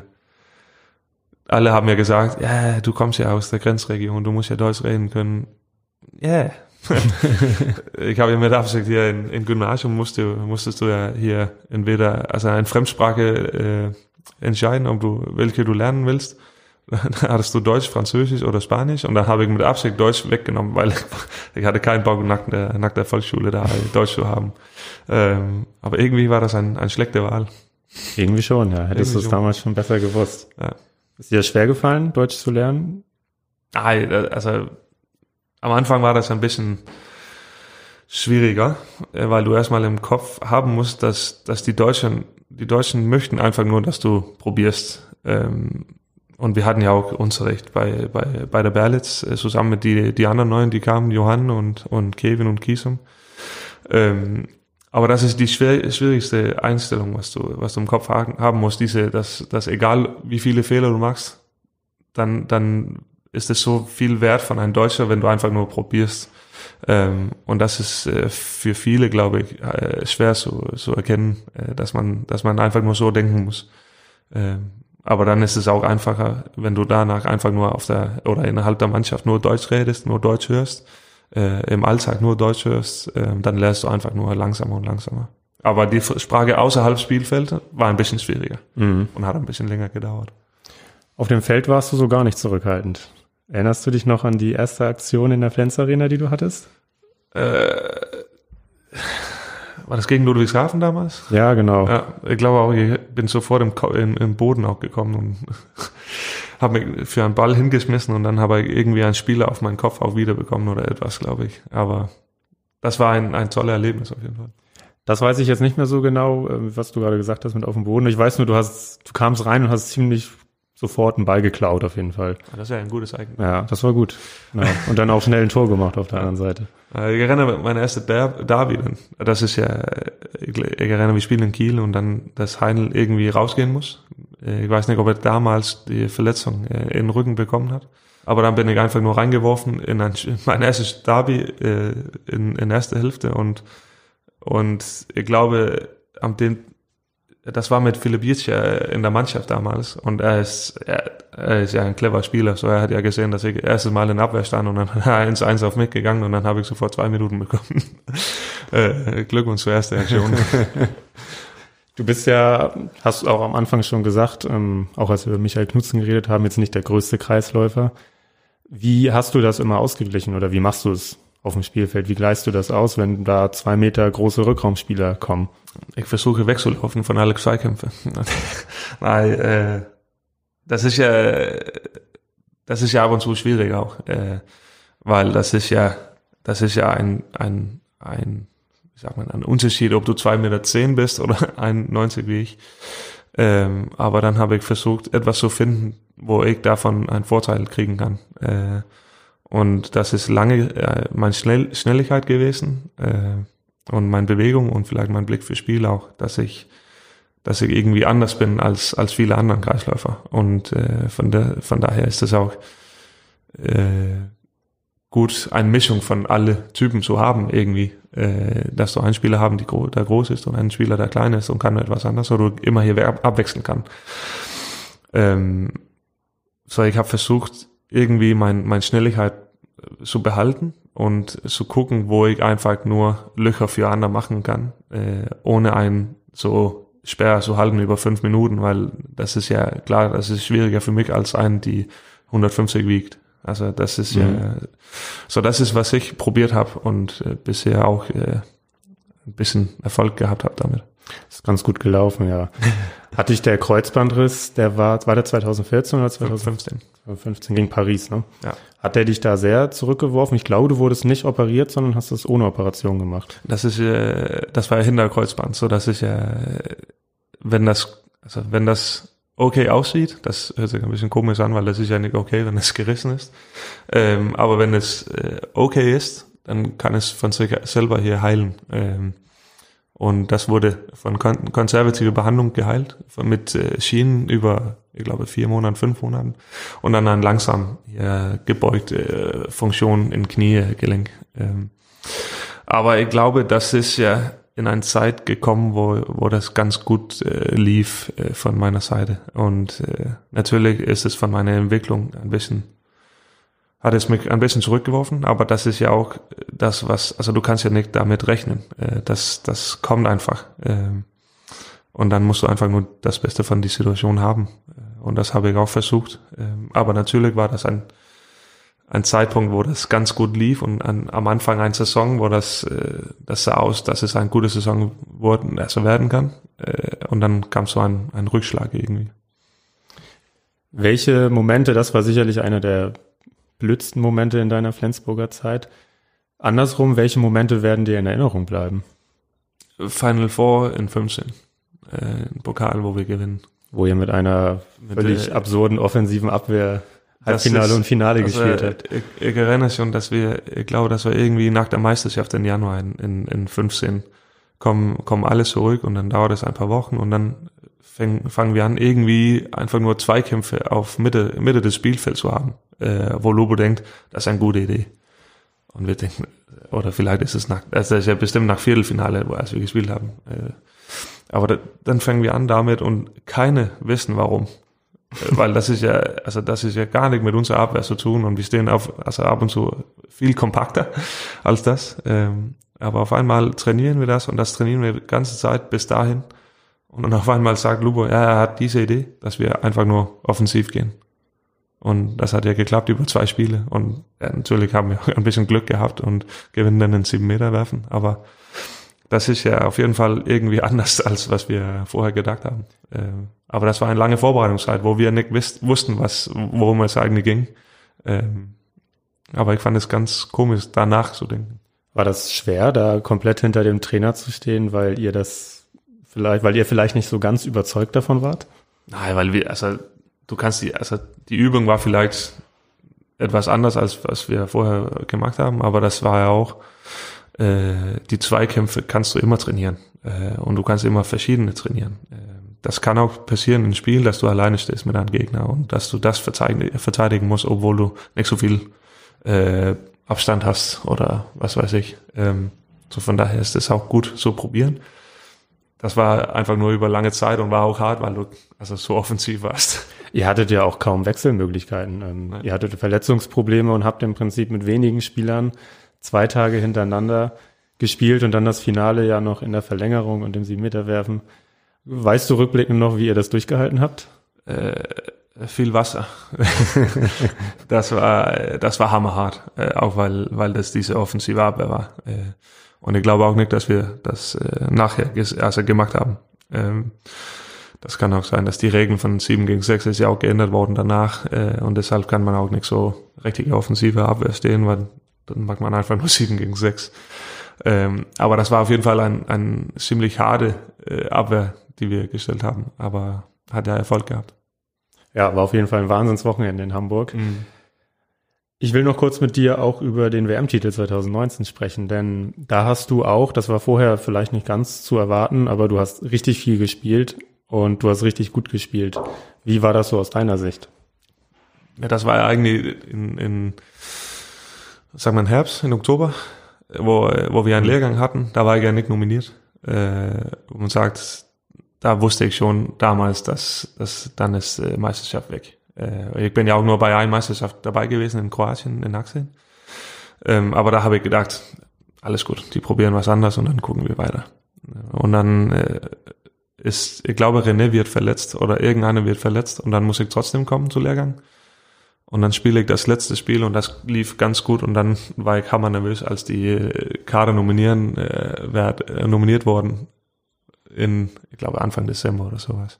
alle haben ja gesagt, ja, du kommst ja aus der Grenzregion, du musst ja Deutsch reden können. Ja. Yeah. ich habe ja mit Absicht hier in, in Gymnasium musste, musstest du ja hier entweder, also eine Fremdsprache entscheiden, ob du, welche du lernen willst. Dann hattest du Deutsch, Französisch oder Spanisch und dann habe ich mit Absicht Deutsch weggenommen, weil ich hatte keinen Bock nach der, nach der Volksschule da Deutsch zu haben. Ähm, aber irgendwie war das ein, ein schlechte Wahl. Irgendwie schon, ja. Hättest du es damals schon besser gewusst. Ja. Ist dir schwer gefallen, Deutsch zu lernen? Ah, also am Anfang war das ein bisschen schwieriger, äh, weil du erstmal im Kopf haben musst, dass, dass die Deutschen, die Deutschen möchten einfach nur, dass du probierst. Ähm, und wir hatten ja auch Unterricht bei, bei, bei der Berlitz, äh, zusammen mit die, die anderen Neuen, die kamen, Johann und, und Kevin und Kiesum. Ähm, aber das ist die schwer, schwierigste Einstellung, was du, was du im Kopf haben musst, diese, dass, dass egal wie viele Fehler du machst, dann, dann ist es so viel wert von einem Deutscher, wenn du einfach nur probierst. Ähm, und das ist äh, für viele, glaube ich, äh, schwer zu, zu erkennen, äh, dass man, dass man einfach nur so denken muss. Ähm, aber dann ist es auch einfacher, wenn du danach einfach nur auf der oder innerhalb der Mannschaft nur Deutsch redest, nur Deutsch hörst äh, im Alltag nur Deutsch hörst, äh, dann lernst du einfach nur langsamer und langsamer. Aber die Sprache außerhalb Spielfeld war ein bisschen schwieriger mhm. und hat ein bisschen länger gedauert. Auf dem Feld warst du so gar nicht zurückhaltend. Erinnerst du dich noch an die erste Aktion in der Flens Arena, die du hattest? Äh, war das gegen Ludwigshafen damals? Ja, genau. Ja, ich glaube auch, ich bin sofort im, im, im Boden auch gekommen und habe mich für einen Ball hingeschmissen und dann habe ich irgendwie einen Spieler auf meinen Kopf auch wiederbekommen oder etwas, glaube ich. Aber das war ein, ein tolles Erlebnis auf jeden Fall. Das weiß ich jetzt nicht mehr so genau, äh, was du gerade gesagt hast mit auf dem Boden. Ich weiß nur, du hast, du kamst rein und hast ziemlich sofort einen Ball geklaut auf jeden Fall. Das ist ja ein gutes Zeichen. Ja, das war gut. Ja. Und dann auch schnell ein Tor gemacht auf der anderen Seite. Ich erinnere meine erste Derby dann. Das ist ja, ich erinnere, wir spielen in Kiel und dann, dass Heinl irgendwie rausgehen muss. Ich weiß nicht, ob er damals die Verletzung äh, in den Rücken bekommen hat. Aber dann bin ich einfach nur reingeworfen in ein, mein erstes Derby äh, in, in erste Hälfte und, und ich glaube, am dem das war mit Philipp Jitscher in der Mannschaft damals und er ist, er, er, ist ja ein clever Spieler, so er hat ja gesehen, dass ich erstes Mal in Abwehr stand und dann hat er eins eins auf mich gegangen und dann habe ich sofort zwei Minuten bekommen. äh, Glückwunsch zur ersten Aktion. Du bist ja, hast du auch am Anfang schon gesagt, ähm, auch als wir über Michael Knutzen geredet haben, jetzt nicht der größte Kreisläufer. Wie hast du das immer ausgeglichen oder wie machst du es auf dem Spielfeld? Wie gleichst du das aus, wenn da zwei Meter große Rückraumspieler kommen? Ich versuche wegzulaufen von alle Zweikämpfe. Nein, äh, das ist ja, das ist ja ab und zu schwierig auch, äh, weil das ist ja, das ist ja ein, ein, ein sag mal, ein Unterschied, ob du zwei Meter zehn bist oder 1,90 wie ich. Ähm, aber dann habe ich versucht, etwas zu finden, wo ich davon einen Vorteil kriegen kann. Äh, und das ist lange äh, meine Schnell Schnelligkeit gewesen äh, und meine Bewegung und vielleicht mein Blick für Spiel auch, dass ich dass ich irgendwie anders bin als als viele anderen Kreisläufer und äh, von der von daher ist es auch äh, gut, eine Mischung von alle Typen zu haben irgendwie, äh, dass du einen Spieler haben, die gro der groß ist und einen Spieler, der klein ist und kann etwas anderes, oder du immer hier ab abwechseln kann. Ähm, so, ich habe versucht, irgendwie mein, meine Schnelligkeit zu behalten und zu gucken, wo ich einfach nur Löcher für andere machen kann, äh, ohne einen so Sperr zu halten über fünf Minuten, weil das ist ja klar, das ist schwieriger für mich als einen, die 150 wiegt. Also das ist mhm. ja so, das ist, was ich probiert habe und äh, bisher auch äh, ein bisschen Erfolg gehabt habe damit. Ist ganz gut gelaufen, ja. Hatte ich der Kreuzbandriss, der war, war der 2014 oder 2015? 2015 gegen Paris, ne? Ja. Hat der dich da sehr zurückgeworfen? Ich glaube, du wurdest nicht operiert, sondern hast das ohne Operation gemacht. Das ist, äh, das war ja Hinterkreuzband, so dass ich ja, äh, wenn das, also wenn das okay aussieht. Das hört sich ein bisschen komisch an, weil das ist ja nicht okay, wenn es gerissen ist. Ähm, aber wenn es äh, okay ist, dann kann es von sich selber hier heilen. Ähm, und das wurde von kon konservativer Behandlung geheilt, mit äh, Schienen über, ich glaube, vier Monate, fünf Monaten. Und dann dann langsam ja, gebeugte äh, Funktion in Knie, Gelenk. Ähm, aber ich glaube, das ist ja in eine Zeit gekommen, wo, wo das ganz gut äh, lief äh, von meiner Seite. Und äh, natürlich ist es von meiner Entwicklung ein bisschen, hat es mich ein bisschen zurückgeworfen, aber das ist ja auch das, was, also du kannst ja nicht damit rechnen. Äh, das, das kommt einfach. Äh, Und dann musst du einfach nur das Beste von die Situation haben. Und das habe ich auch versucht. Ähm, aber natürlich war das ein, ein Zeitpunkt, wo das ganz gut lief und an, am Anfang einer Saison, wo das, äh, das sah aus, dass es eine gute Saison worden, also werden kann. Äh, und dann kam so ein, ein Rückschlag irgendwie. Welche Momente, das war sicherlich einer der blödsten Momente in deiner Flensburger Zeit. Andersrum, welche Momente werden dir in Erinnerung bleiben? Final Four in 15. Äh, ein Pokal, wo wir gewinnen. Wo ihr mit einer mit völlig der, absurden offensiven Abwehr Halbfinale ist, und Finale gespielt habt. Ich, ich erinnere mich schon, dass wir, ich glaube, dass wir irgendwie nach der Meisterschaft im Januar in, in, in 15 kommen, kommen alle zurück und dann dauert es ein paar Wochen und dann fäng, fangen wir an, irgendwie einfach nur Zweikämpfe auf Mitte, Mitte des Spielfelds zu haben, äh, wo Lobo denkt, das ist eine gute Idee. Und wir denken, oder vielleicht ist es nach, also das ist ja bestimmt nach Viertelfinale, als wir gespielt haben. Äh, aber da, dann fangen wir an damit und keine wissen warum. Äh, weil das ist ja, also das ist ja gar nicht mit unserer Abwehr zu tun und wir stehen auf, also ab und zu viel kompakter als das. Ähm, aber auf einmal trainieren wir das und das trainieren wir die ganze Zeit bis dahin. Und dann auf einmal sagt Lubo, ja, er hat diese Idee, dass wir einfach nur offensiv gehen. Und das hat ja geklappt über zwei Spiele. Und ja, natürlich haben wir ein bisschen Glück gehabt und gewinnen dann den 7 Meter werfen. Aber das ist ja auf jeden Fall irgendwie anders, als was wir vorher gedacht haben. Ähm, aber das war eine lange Vorbereitungszeit, wo wir nicht wussten, was, worum es eigentlich ging. Ähm, aber ich fand es ganz komisch, danach zu denken. War das schwer, da komplett hinter dem Trainer zu stehen, weil ihr das vielleicht, weil ihr vielleicht nicht so ganz überzeugt davon wart? Nein, weil wir, also du kannst die, also die Übung war vielleicht etwas anders, als was wir vorher gemacht haben, aber das war ja auch, äh, die Zweikämpfe kannst du immer trainieren äh, und du kannst immer verschiedene trainieren. Äh, das kann auch passieren im Spiel, dass du alleine stehst mit einem Gegner und dass du das verteidigen, verteidigen musst, obwohl du nicht so viel äh, Abstand hast oder was weiß ich. Ähm, so von daher ist es auch gut so probieren. Das war einfach nur über lange Zeit und war auch hart, weil du also so offensiv warst. Ihr hattet ja auch kaum Wechselmöglichkeiten. Ähm, ihr hattet Verletzungsprobleme und habt im Prinzip mit wenigen Spielern zwei Tage hintereinander gespielt und dann das Finale ja noch in der Verlängerung und im Siebenmeterwerfen. Weißt du rückblickend noch, wie ihr das durchgehalten habt? Äh, viel Wasser. das war, das war hammerhart, äh, auch weil, weil das diese offensive Abwehr war. Äh, und ich glaube auch nicht, dass wir das äh, nachher also gemacht haben. Ähm, das kann auch sein, dass die Regeln von 7 gegen 6 ist ja auch geändert worden danach äh, und deshalb kann man auch nicht so richtige offensive Abwehr stehen, weil dann mag man einfach nur 7 gegen 6. Ähm, aber das war auf jeden Fall ein, ein ziemlich harte äh, Abwehr, die wir gestellt haben, aber hat ja Erfolg gehabt. Ja, war auf jeden Fall ein Wahnsinnswochenende in Hamburg. Mhm. Ich will noch kurz mit dir auch über den WM-Titel 2019 sprechen, denn da hast du auch, das war vorher vielleicht nicht ganz zu erwarten, aber du hast richtig viel gespielt und du hast richtig gut gespielt. Wie war das so aus deiner Sicht? Ja, das war ja eigentlich in, in sagen wir Herbst, in Oktober, wo, wo wir einen mhm. Lehrgang hatten, da war ich ja nicht nominiert. Äh, und sagt, da wusste ich schon damals, dass, dass dann ist äh, Meisterschaft weg. Äh, ich bin ja auch nur bei einer Meisterschaft dabei gewesen in Kroatien, in Axel. Ähm, aber da habe ich gedacht, alles gut, die probieren was anderes und dann gucken wir weiter. Und dann äh, ist, ich glaube, René wird verletzt oder irgendeiner wird verletzt und dann muss ich trotzdem kommen zu Lehrgang. Und dann spiele ich das letzte Spiel und das lief ganz gut und dann war ich hammer nervös, als die äh, Kader nominieren, äh, wer, äh, nominiert worden in, ich glaube, Anfang Dezember oder sowas.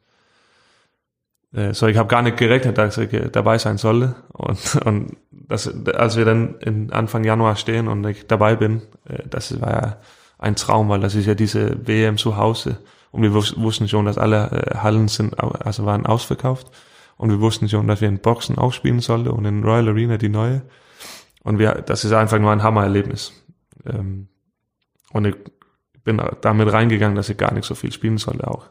Äh, so, ich habe gar nicht gerechnet, dass ich äh, dabei sein solle. Und, und das, als wir dann in Anfang Januar stehen und ich dabei bin, äh, das war ja ein Traum, weil das ist ja diese WM zu Hause. Und wir wussten schon, dass alle Hallen sind, also waren ausverkauft. Und wir wussten schon, dass wir in Boxen auch spielen sollten und in Royal Arena die neue. Und wir, das ist einfach nur ein Hammererlebnis. Ähm, und ich bin damit reingegangen, dass ich gar nicht so viel spielen sollte auch.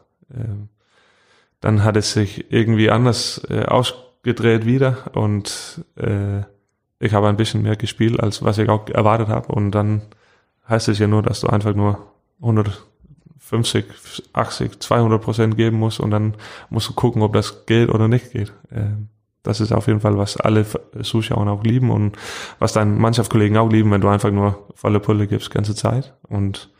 Dann hat es sich irgendwie anders äh, ausgedreht wieder und äh, ich habe ein bisschen mehr gespielt, als was ich auch erwartet habe. Und dann heißt es ja nur, dass du einfach nur 100 50, 80, 200 Prozent geben muss und dann musst du gucken, ob das geht oder nicht geht. Ähm, das ist auf jeden Fall, was alle Zuschauer auch lieben und was deine Mannschaftskollegen auch lieben, wenn du einfach nur volle Pulle gibst, ganze Zeit. Und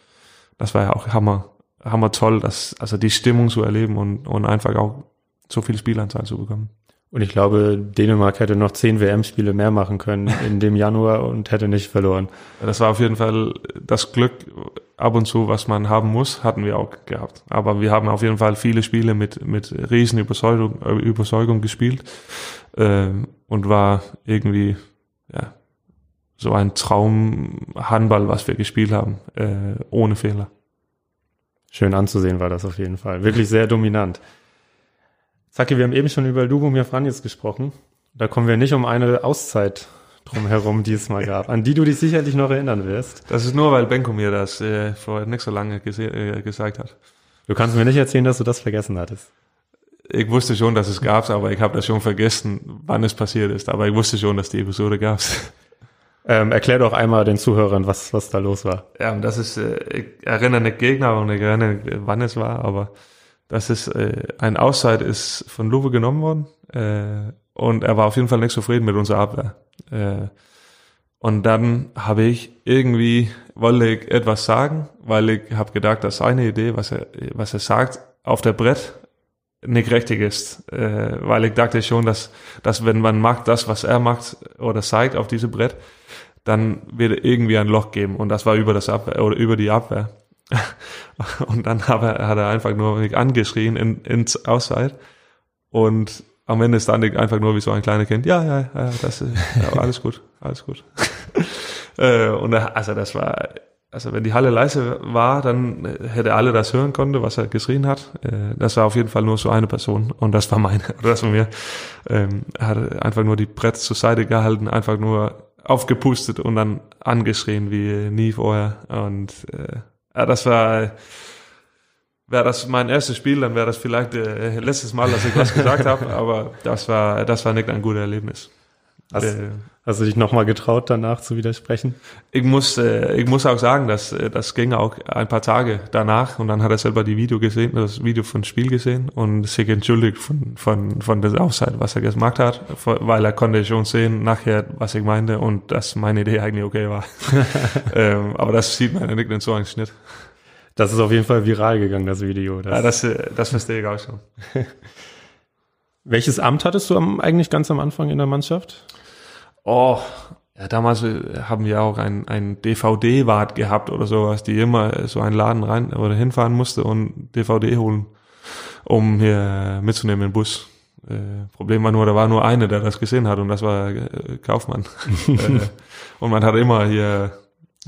das war ja auch Hammer, hammer toll, dass, also die Stimmung zu erleben und, und einfach auch so viel Spielanzahl zu bekommen. Und ich glaube, Dänemark hätte noch zehn WM-Spiele mehr machen können in dem Januar und hätte nicht verloren. Das war auf jeden Fall das Glück ab und zu, was man haben muss, hatten wir auch gehabt. Aber wir haben auf jeden Fall viele Spiele mit, mit riesen Überzeugung, äh, Überzeugung gespielt äh, und war irgendwie ja, so ein Traum Handball, was wir gespielt haben, äh, ohne Fehler. Schön anzusehen war das auf jeden Fall. Wirklich sehr dominant. Zacki, wir haben eben schon über Lubomir Franjes gesprochen. Da kommen wir nicht um eine Auszeit drumherum, die es mal gab, an die du dich sicherlich noch erinnern wirst. Das ist nur, weil Benko mir das äh, vor nicht so lange äh, gesagt hat. Du kannst mir nicht erzählen, dass du das vergessen hattest. Ich wusste schon, dass es gab, aber ich habe das schon vergessen, wann es passiert ist. Aber ich wusste schon, dass die Episode gab. Ähm, erklär doch einmal den Zuhörern, was, was da los war. Ja, das ist, äh, ich erinnere nicht Gegner und ich erinnere, wann es war, aber das ist äh, ein Auszeit ist von Luwe genommen worden äh, und er war auf jeden Fall nicht zufrieden mit unserer Abwehr. Äh, und dann habe ich irgendwie wollte ich etwas sagen, weil ich habe gedacht, dass seine Idee, was er was er sagt, auf der Brett nicht richtig ist, äh, weil ich dachte schon, dass dass wenn man macht das, was er macht oder zeigt auf diesem Brett, dann wird er irgendwie ein Loch geben und das war über das Abwehr oder über die Abwehr. Und dann hat er, hat er einfach nur mich angeschrien in, ins Auszeit. Und am Ende stand ich einfach nur wie so ein kleines Kind. Ja, ja, ja, das ist ja, alles gut, alles gut. Äh, und also das war, also wenn die Halle leise war, dann hätte alle das hören können, was er geschrien hat. Äh, das war auf jeden Fall nur so eine Person und das war meine, das war mir. Ähm, er hat einfach nur die Brett zur Seite gehalten, einfach nur aufgepustet und dann angeschrien wie nie vorher. Und äh, ja, das war, wäre das mein erstes Spiel, dann wäre das vielleicht äh, letztes Mal, dass ich was gesagt habe, aber das war, das war nicht ein gutes Erlebnis. Hast, äh, hast du dich nochmal getraut, danach zu widersprechen? Ich muss, äh, ich muss auch sagen, dass äh, das ging auch ein paar Tage danach und dann hat er selber die Video gesehen, das Video von Spiel gesehen und sich entschuldigt von, von, von der Auszeit, was er gemacht hat, weil er konnte schon sehen nachher, was ich meinte und dass meine Idee eigentlich okay war. ähm, aber das sieht man ja nicht in so einem Schnitt. Das ist auf jeden Fall viral gegangen, das Video. Das ja, das, äh, das verstehe ich auch schon. Welches Amt hattest du am, eigentlich ganz am Anfang in der Mannschaft? Oh, ja, damals äh, haben wir auch ein, ein DVD-Wart gehabt oder sowas, die immer so einen Laden rein oder hinfahren musste und DVD holen, um hier mitzunehmen im Bus. Äh, Problem war nur, da war nur eine, der das gesehen hat und das war äh, Kaufmann. äh, und man hat immer hier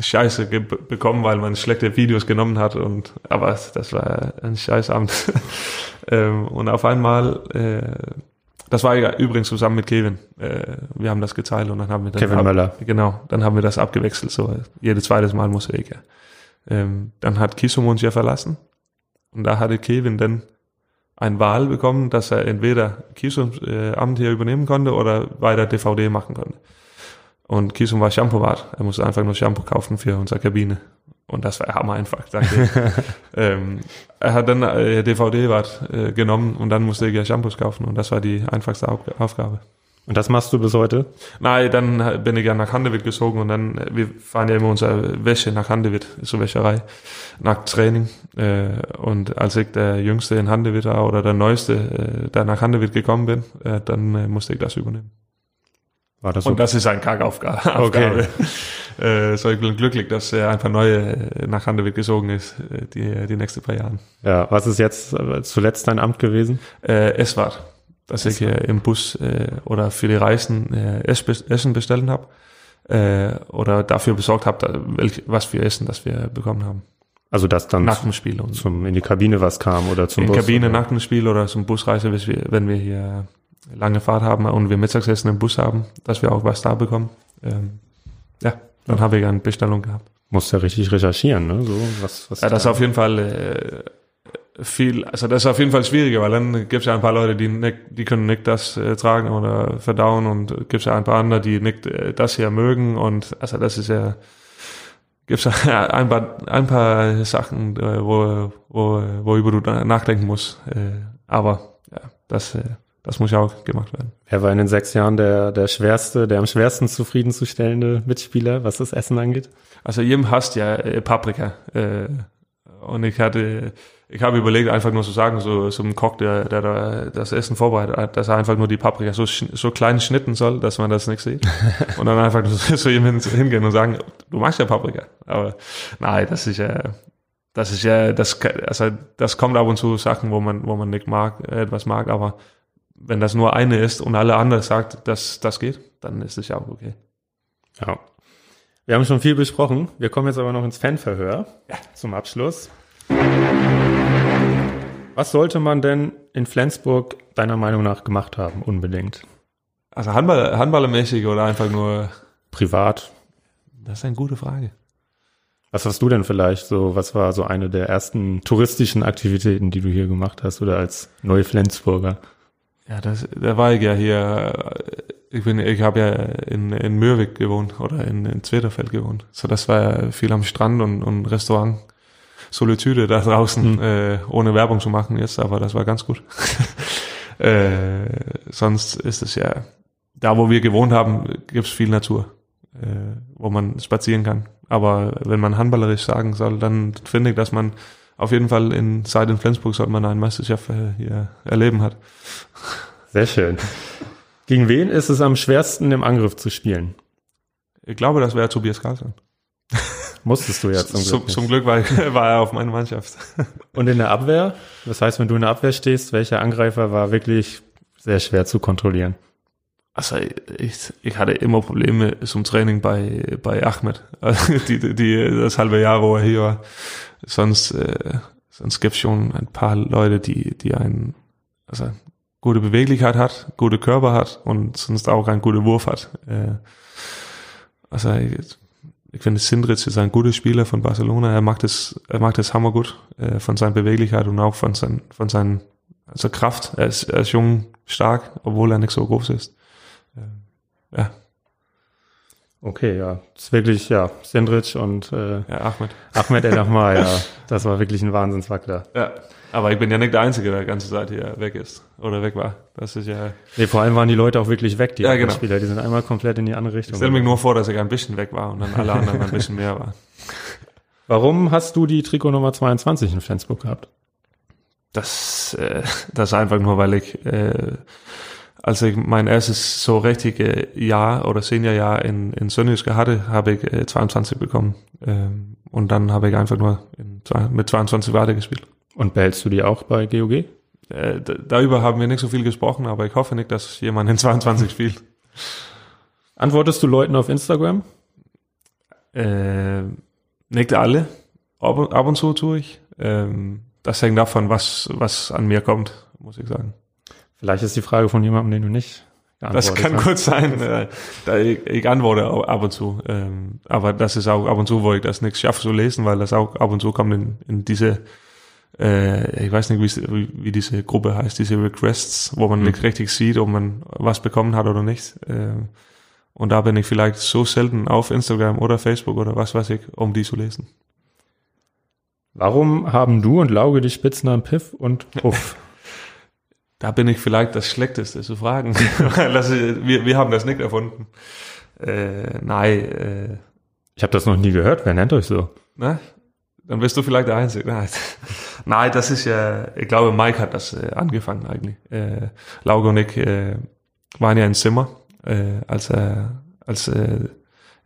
Scheiße bekommen, weil man schlechte Videos genommen hat und aber das war ein Scheißamt. ähm, und auf einmal äh, das war ja übrigens zusammen mit Kevin. Äh, wir haben das geteilt und dann haben wir dann Kevin ab, Möller. Genau, dann haben wir das abgewechselt. So jedes zweites Mal muss ich ja. Ähm, dann hat Kisum uns ja verlassen und da hatte Kevin dann ein Wahl bekommen, dass er entweder Kisums äh, Amt hier übernehmen konnte oder weiter DVD machen konnte. Und Kisum war Shampoo-Wart. Er musste einfach nur Shampoo kaufen für unsere Kabine. Und das war hammer einfach, danke. ähm, er hat dann äh, DVD wart äh, genommen und dann musste ich ja Shampoos kaufen und das war die einfachste Auf Aufgabe. Und das machst du bis heute? Nein, dann bin ich ja nach Handewitt gezogen und dann, äh, wir fahren ja immer unsere Wäsche nach Handewitt, so Wäscherei, nach Training. Äh, und als ich der Jüngste in Handewitt war oder der Neueste, äh, da nach Handewitt gekommen bin, äh, dann äh, musste ich das übernehmen. War das so? Und das ist eine Kackaufgabe. Okay. äh, so ich bin glücklich, dass er einfach neu äh, nach Handewitt gesogen ist, äh, die, die nächsten paar Jahren. Ja, was ist jetzt äh, zuletzt dein Amt gewesen? Äh, es war, dass ich äh, im Bus äh, oder für die Reisen äh, Essen bestellen habe äh, oder dafür besorgt habe, was für Essen das wir bekommen haben. Also das dann nach dem Spiel und zum in die Kabine was kam oder zum in Bus? In Kabine oder? nach dem Spiel oder zum Busreise, wenn wir hier lange Fahrt haben und wir Mittagessen im Bus haben, dass wir auch was da bekommen. Ähm, ja, dann habe ich eine Bestellung gehabt. Musst ja richtig recherchieren, ne? So, was, was ja, das ist auf jeden Fall äh, viel, also das ist auf jeden Fall schwieriger, weil dann gibt es ja ein paar Leute, die nicht, die können nicht das äh, tragen oder verdauen und gibt es ja ein paar andere, die nicht äh, das hier mögen und also das ist ja gibt es ja ein paar, ein paar Sachen, äh, wo, wo, worüber du nachdenken musst. Äh, aber ja, das äh, das muss ja auch gemacht werden. Wer war in den sechs Jahren der, der schwerste, der am schwersten zufriedenzustellende Mitspieler, was das Essen angeht? Also Jim hasst ja äh, Paprika. Äh, und ich hatte, ich habe überlegt, einfach nur zu sagen, so, ein Koch, der, der da das Essen vorbereitet hat, dass er einfach nur die Paprika so, so klein schnitten soll, dass man das nicht sieht. und dann einfach so, so jemand hingehen und sagen, du magst ja Paprika. Aber nein, das ist ja, das ist ja, das, also das kommt ab und zu Sachen, wo man, wo man nicht mag, etwas mag, aber wenn das nur eine ist und alle anderen sagt, dass das geht, dann ist es ja auch okay. Ja. Wir haben schon viel besprochen. Wir kommen jetzt aber noch ins Fanverhör ja. zum Abschluss. Was sollte man denn in Flensburg deiner Meinung nach gemacht haben, unbedingt? Also Handball, Handballermäßig oder einfach nur privat? Das ist eine gute Frage. Was hast du denn vielleicht so, was war so eine der ersten touristischen Aktivitäten, die du hier gemacht hast oder als Neuflensburger? Ja, das, da war ich ja hier, ich bin, ich habe ja in, in Mürwik gewohnt oder in, in Zweterfeld gewohnt. So, das war ja viel am Strand und, und Restaurant. Solitude da draußen, mhm. äh, ohne Werbung zu machen jetzt, aber das war ganz gut. äh, sonst ist es ja, da wo wir gewohnt haben, gibt's viel Natur, äh, wo man spazieren kann. Aber wenn man handballerisch sagen soll, dann finde ich, dass man auf jeden Fall in seit in Flensburg sollte man eine Meisterschaft äh, hier erleben hat. Sehr schön. Gegen wen ist es am schwersten im Angriff zu spielen? Ich glaube, das wäre Tobias Carlson. Musstest du ja zum Glück. Zum, zum Glück war, war er auf meiner Mannschaft. Und in der Abwehr? Das heißt, wenn du in der Abwehr stehst, welcher Angreifer war wirklich sehr schwer zu kontrollieren? Also ich, ich hatte immer Probleme zum Training bei, bei Ahmed, die, die, das halbe Jahr, wo er hier war. Sonst, äh, sonst gibt es schon ein paar Leute, die, die einen, also gute Beweglichkeit hat, gute Körper hat und sonst auch einen guten Wurf hat. Äh, also ich, ich finde, Sindrich ist ein guter Spieler von Barcelona. Er macht es, er macht es hammergut äh, von seiner Beweglichkeit und auch von, sein, von seinen also Kraft. Er ist, er ist jung, stark, obwohl er nicht so groß ist. Ja. Okay, ja. Das ist wirklich, ja, Sindrich und äh, ja, Ahmed. Ahmed El Ahmar, ja. Das war wirklich ein Wahnsinnswackler. Ja. Aber ich bin ja nicht der Einzige, der die ganze Zeit hier weg ist oder weg war. Das ist ja. Nee, vor allem waren die Leute auch wirklich weg, die ja, genau. Spieler. Die sind einmal komplett in die andere Richtung. Ich stelle mir nur vor, dass ich ein bisschen weg war und dann alle anderen ein bisschen mehr war. Warum hast du die Trikot Nummer 22 in Flensburg gehabt? Das, äh, das ist einfach nur, weil ich, äh, als ich mein erstes so richtige Jahr oder Seniorjahr in, in Sönniske hatte, habe ich äh, 22 bekommen. Ähm, und dann habe ich einfach nur in, mit 22 weitergespielt. Und behältst du die auch bei GOG? Äh, darüber haben wir nicht so viel gesprochen, aber ich hoffe nicht, dass jemand in 22 spielt. Antwortest du Leuten auf Instagram? Äh, nicht alle. Ab, ab und zu tue ich. Ähm, das hängt davon, was, was an mir kommt, muss ich sagen. Vielleicht ist die Frage von jemandem, den du nicht das kann gut sein. Äh, da ich, ich antworte ab und zu. Ähm, aber das ist auch ab und zu, wo ich das nicht schaffe zu lesen, weil das auch ab und zu kommt in, in diese äh, ich weiß nicht, wie, wie diese Gruppe heißt, diese Requests, wo man mhm. nicht richtig sieht, ob man was bekommen hat oder nicht. Äh, und da bin ich vielleicht so selten auf Instagram oder Facebook oder was weiß ich, um die zu lesen. Warum haben du und Lauge die Spitznamen Piff und Puff? da bin ich vielleicht das Schlechteste zu fragen. wir, wir haben das nicht erfunden. Äh, nein. Äh, ich habe das noch nie gehört. Wer nennt euch so? Na? Dann bist du vielleicht der Einzige. Nein, Nein das ist ja, ich glaube, Mike hat das äh, angefangen eigentlich. Äh, Lauge und ich äh, waren ja im Zimmer, äh, als er, als, äh,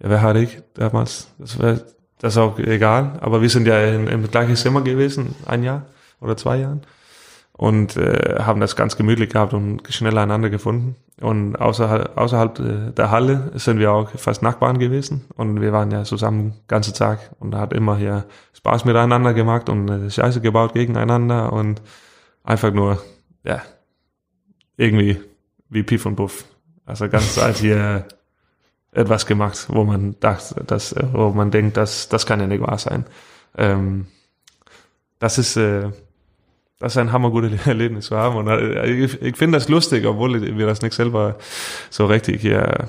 ja, wer hatte ich damals? Das, wär, das ist auch egal, aber wir sind ja in, im gleichen Zimmer gewesen, ein Jahr oder zwei Jahren und äh, haben das ganz gemütlich gehabt und schnell einander gefunden. Und außerhalb, außerhalb der Halle sind wir auch fast Nachbarn gewesen und wir waren ja zusammen den ganzen Tag und hat immer hier Spaß miteinander gemacht und äh, Scheiße gebaut gegeneinander und einfach nur, ja, irgendwie wie Pief und Buff. Also ganz Zeit hier etwas gemacht, wo man dachte, dass, wo man denkt, dass das kann ja nicht wahr sein. Ähm, das ist äh, das ist ein hammergutes Erlebnis zu haben. Und äh, ich, ich finde das lustig, obwohl wir das nicht selber so richtig hier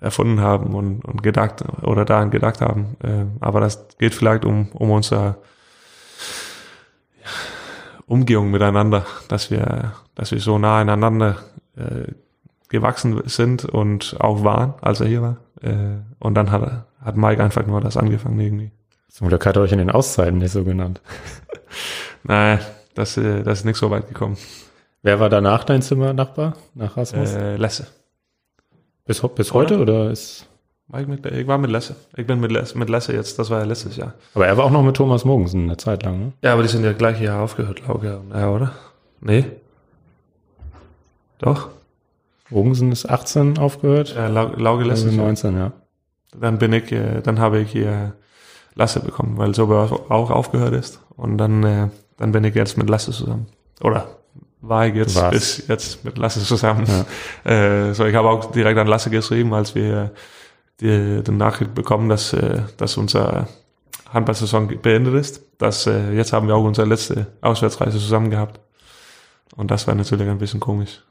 erfunden haben und, und gedacht oder daran gedacht haben. Ähm, aber das geht vielleicht um, um unsere Umgehung miteinander, dass wir, dass wir so nah aneinander äh, gewachsen sind und auch waren, als er hier war. Äh, und dann hat, hat Mike einfach nur das angefangen irgendwie. Zum Glück hat er euch in den Auszeiten nicht so genannt. Nein, das, äh, das ist nicht so weit gekommen. Wer war danach dein Zimmernachbar? Nach Rasmus? Äh, Lasse. bis bis heute oder ist. War ich, mit, ich war mit Lasse. Ich bin mit Lasse, mit Lasse jetzt, das war ja letztes Jahr. Aber er war auch noch mit Thomas Mogensen eine Zeit lang, ne? Ja, aber die sind ja gleich Jahr aufgehört, Lauge und er, oder? Nee. Doch? Mogensen ist 18 aufgehört. Ja, Lau- Lauge letztes Jahr. 19, ja. Dann bin ich, äh, dann habe ich hier Lasse bekommen, weil Sober auch aufgehört ist. Und dann, äh, dann bin ich jetzt mit Lasse zusammen. Oder war ich jetzt War's. bis jetzt mit Lasse zusammen. Äh, so, ich habe auch direkt an Lasse geschrieben, als wir die, die Nachricht bekommen, dass, äh, dass unser Handballsaison beendet ist. Dass, äh, jetzt haben wir auch unsere letzte Auswärtsreise zusammen gehabt. Und das war natürlich ein bisschen komisch.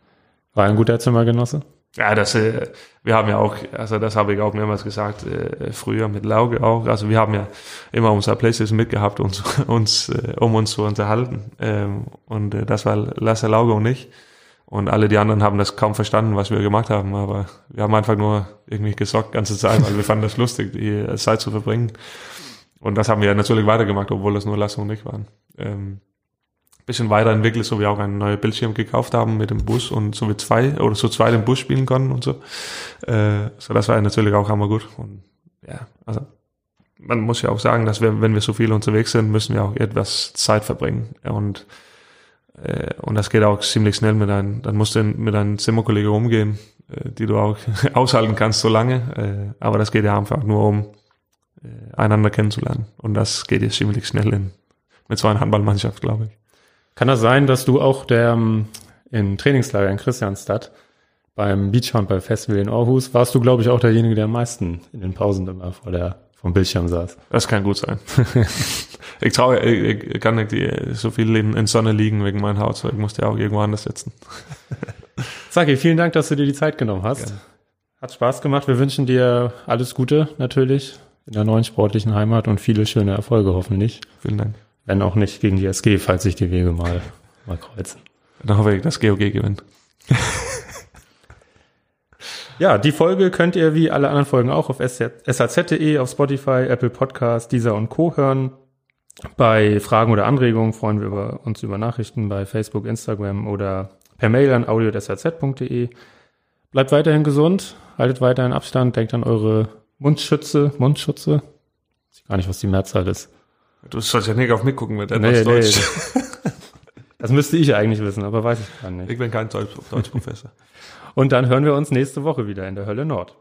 War ein guter Zimmergenosse? Ja, das, äh, wir haben ja auch, also das habe ich auch mehrmals gesagt, äh, früher mit Lauge auch. Also wir haben ja immer unser Playstation mitgehabt, uns, uns, äh, um uns zu unterhalten. Ähm, und äh, das war Lasse Lauge und ich. Und alle die anderen haben das kaum verstanden, was wir gemacht haben. Aber wir haben einfach nur irgendwie gesockt ganze Zeit, weil wir fanden das lustig, die Zeit zu verbringen. Und das haben wir natürlich weitergemacht, obwohl das nur Lasse und ich waren. Ähm, bisschen weiterentwickelt, so wie auch einen neuen Bildschirm gekauft haben mit dem Bus und so wie zwei oder so zwei den Bus spielen konnten und so. Äh, so das war natürlich auch hammer gut. Und ja, also man muss ja auch sagen, dass wir, wenn wir so viel unterwegs sind, müssen wir auch etwas Zeit verbringen. Ja, Und äh, und das geht auch ziemlich schnell mit einem, dann musst du mit einem Zimmerkollege umgehen, äh, die du auch aushalten kannst so lange. Äh, aber das geht ja einfach nur um einander kennenzulernen. Und das geht jetzt ziemlich schnell in, mit so einer Handballmannschaft, glaube ich. Kann das sein, dass du auch der ähm, im Trainingslager in Christianstadt beim Beachhandball-Festival in Aarhus warst du, glaube ich, auch derjenige, der am meisten in den Pausen immer vor der vom Bildschirm saß. Das kann gut sein. ich traue, ich, ich kann nicht so viel in, in Sonne liegen wegen meinem Haus. Ich musste ja auch irgendwo anders sitzen. Saki, vielen Dank, dass du dir die Zeit genommen hast. Gerne. Hat Spaß gemacht. Wir wünschen dir alles Gute natürlich in der neuen sportlichen Heimat und viele schöne Erfolge hoffentlich. Vielen Dank. Wenn auch nicht gegen die SG, falls sich die Wege mal, mal kreuzen. Dann hoffe ich, dass GOG gewinnt. Ja, die Folge könnt ihr wie alle anderen Folgen auch auf saz.de, auf Spotify, Apple Podcast, Deezer und Co. hören. Bei Fragen oder Anregungen freuen wir über, uns über Nachrichten bei Facebook, Instagram oder per Mail an audio.saz.de. Bleibt weiterhin gesund, haltet weiterhin Abstand, denkt an eure Mundschütze, Mundschutze. Ich weiß gar nicht, was die Mehrzahl ist. Du sollst ja nicht auf mich gucken wenn der nee, Deutsch. Nee. Das müsste ich eigentlich wissen, aber weiß ich gar nicht. Ich bin kein Deutschprofessor. Und dann hören wir uns nächste Woche wieder in der Hölle Nord.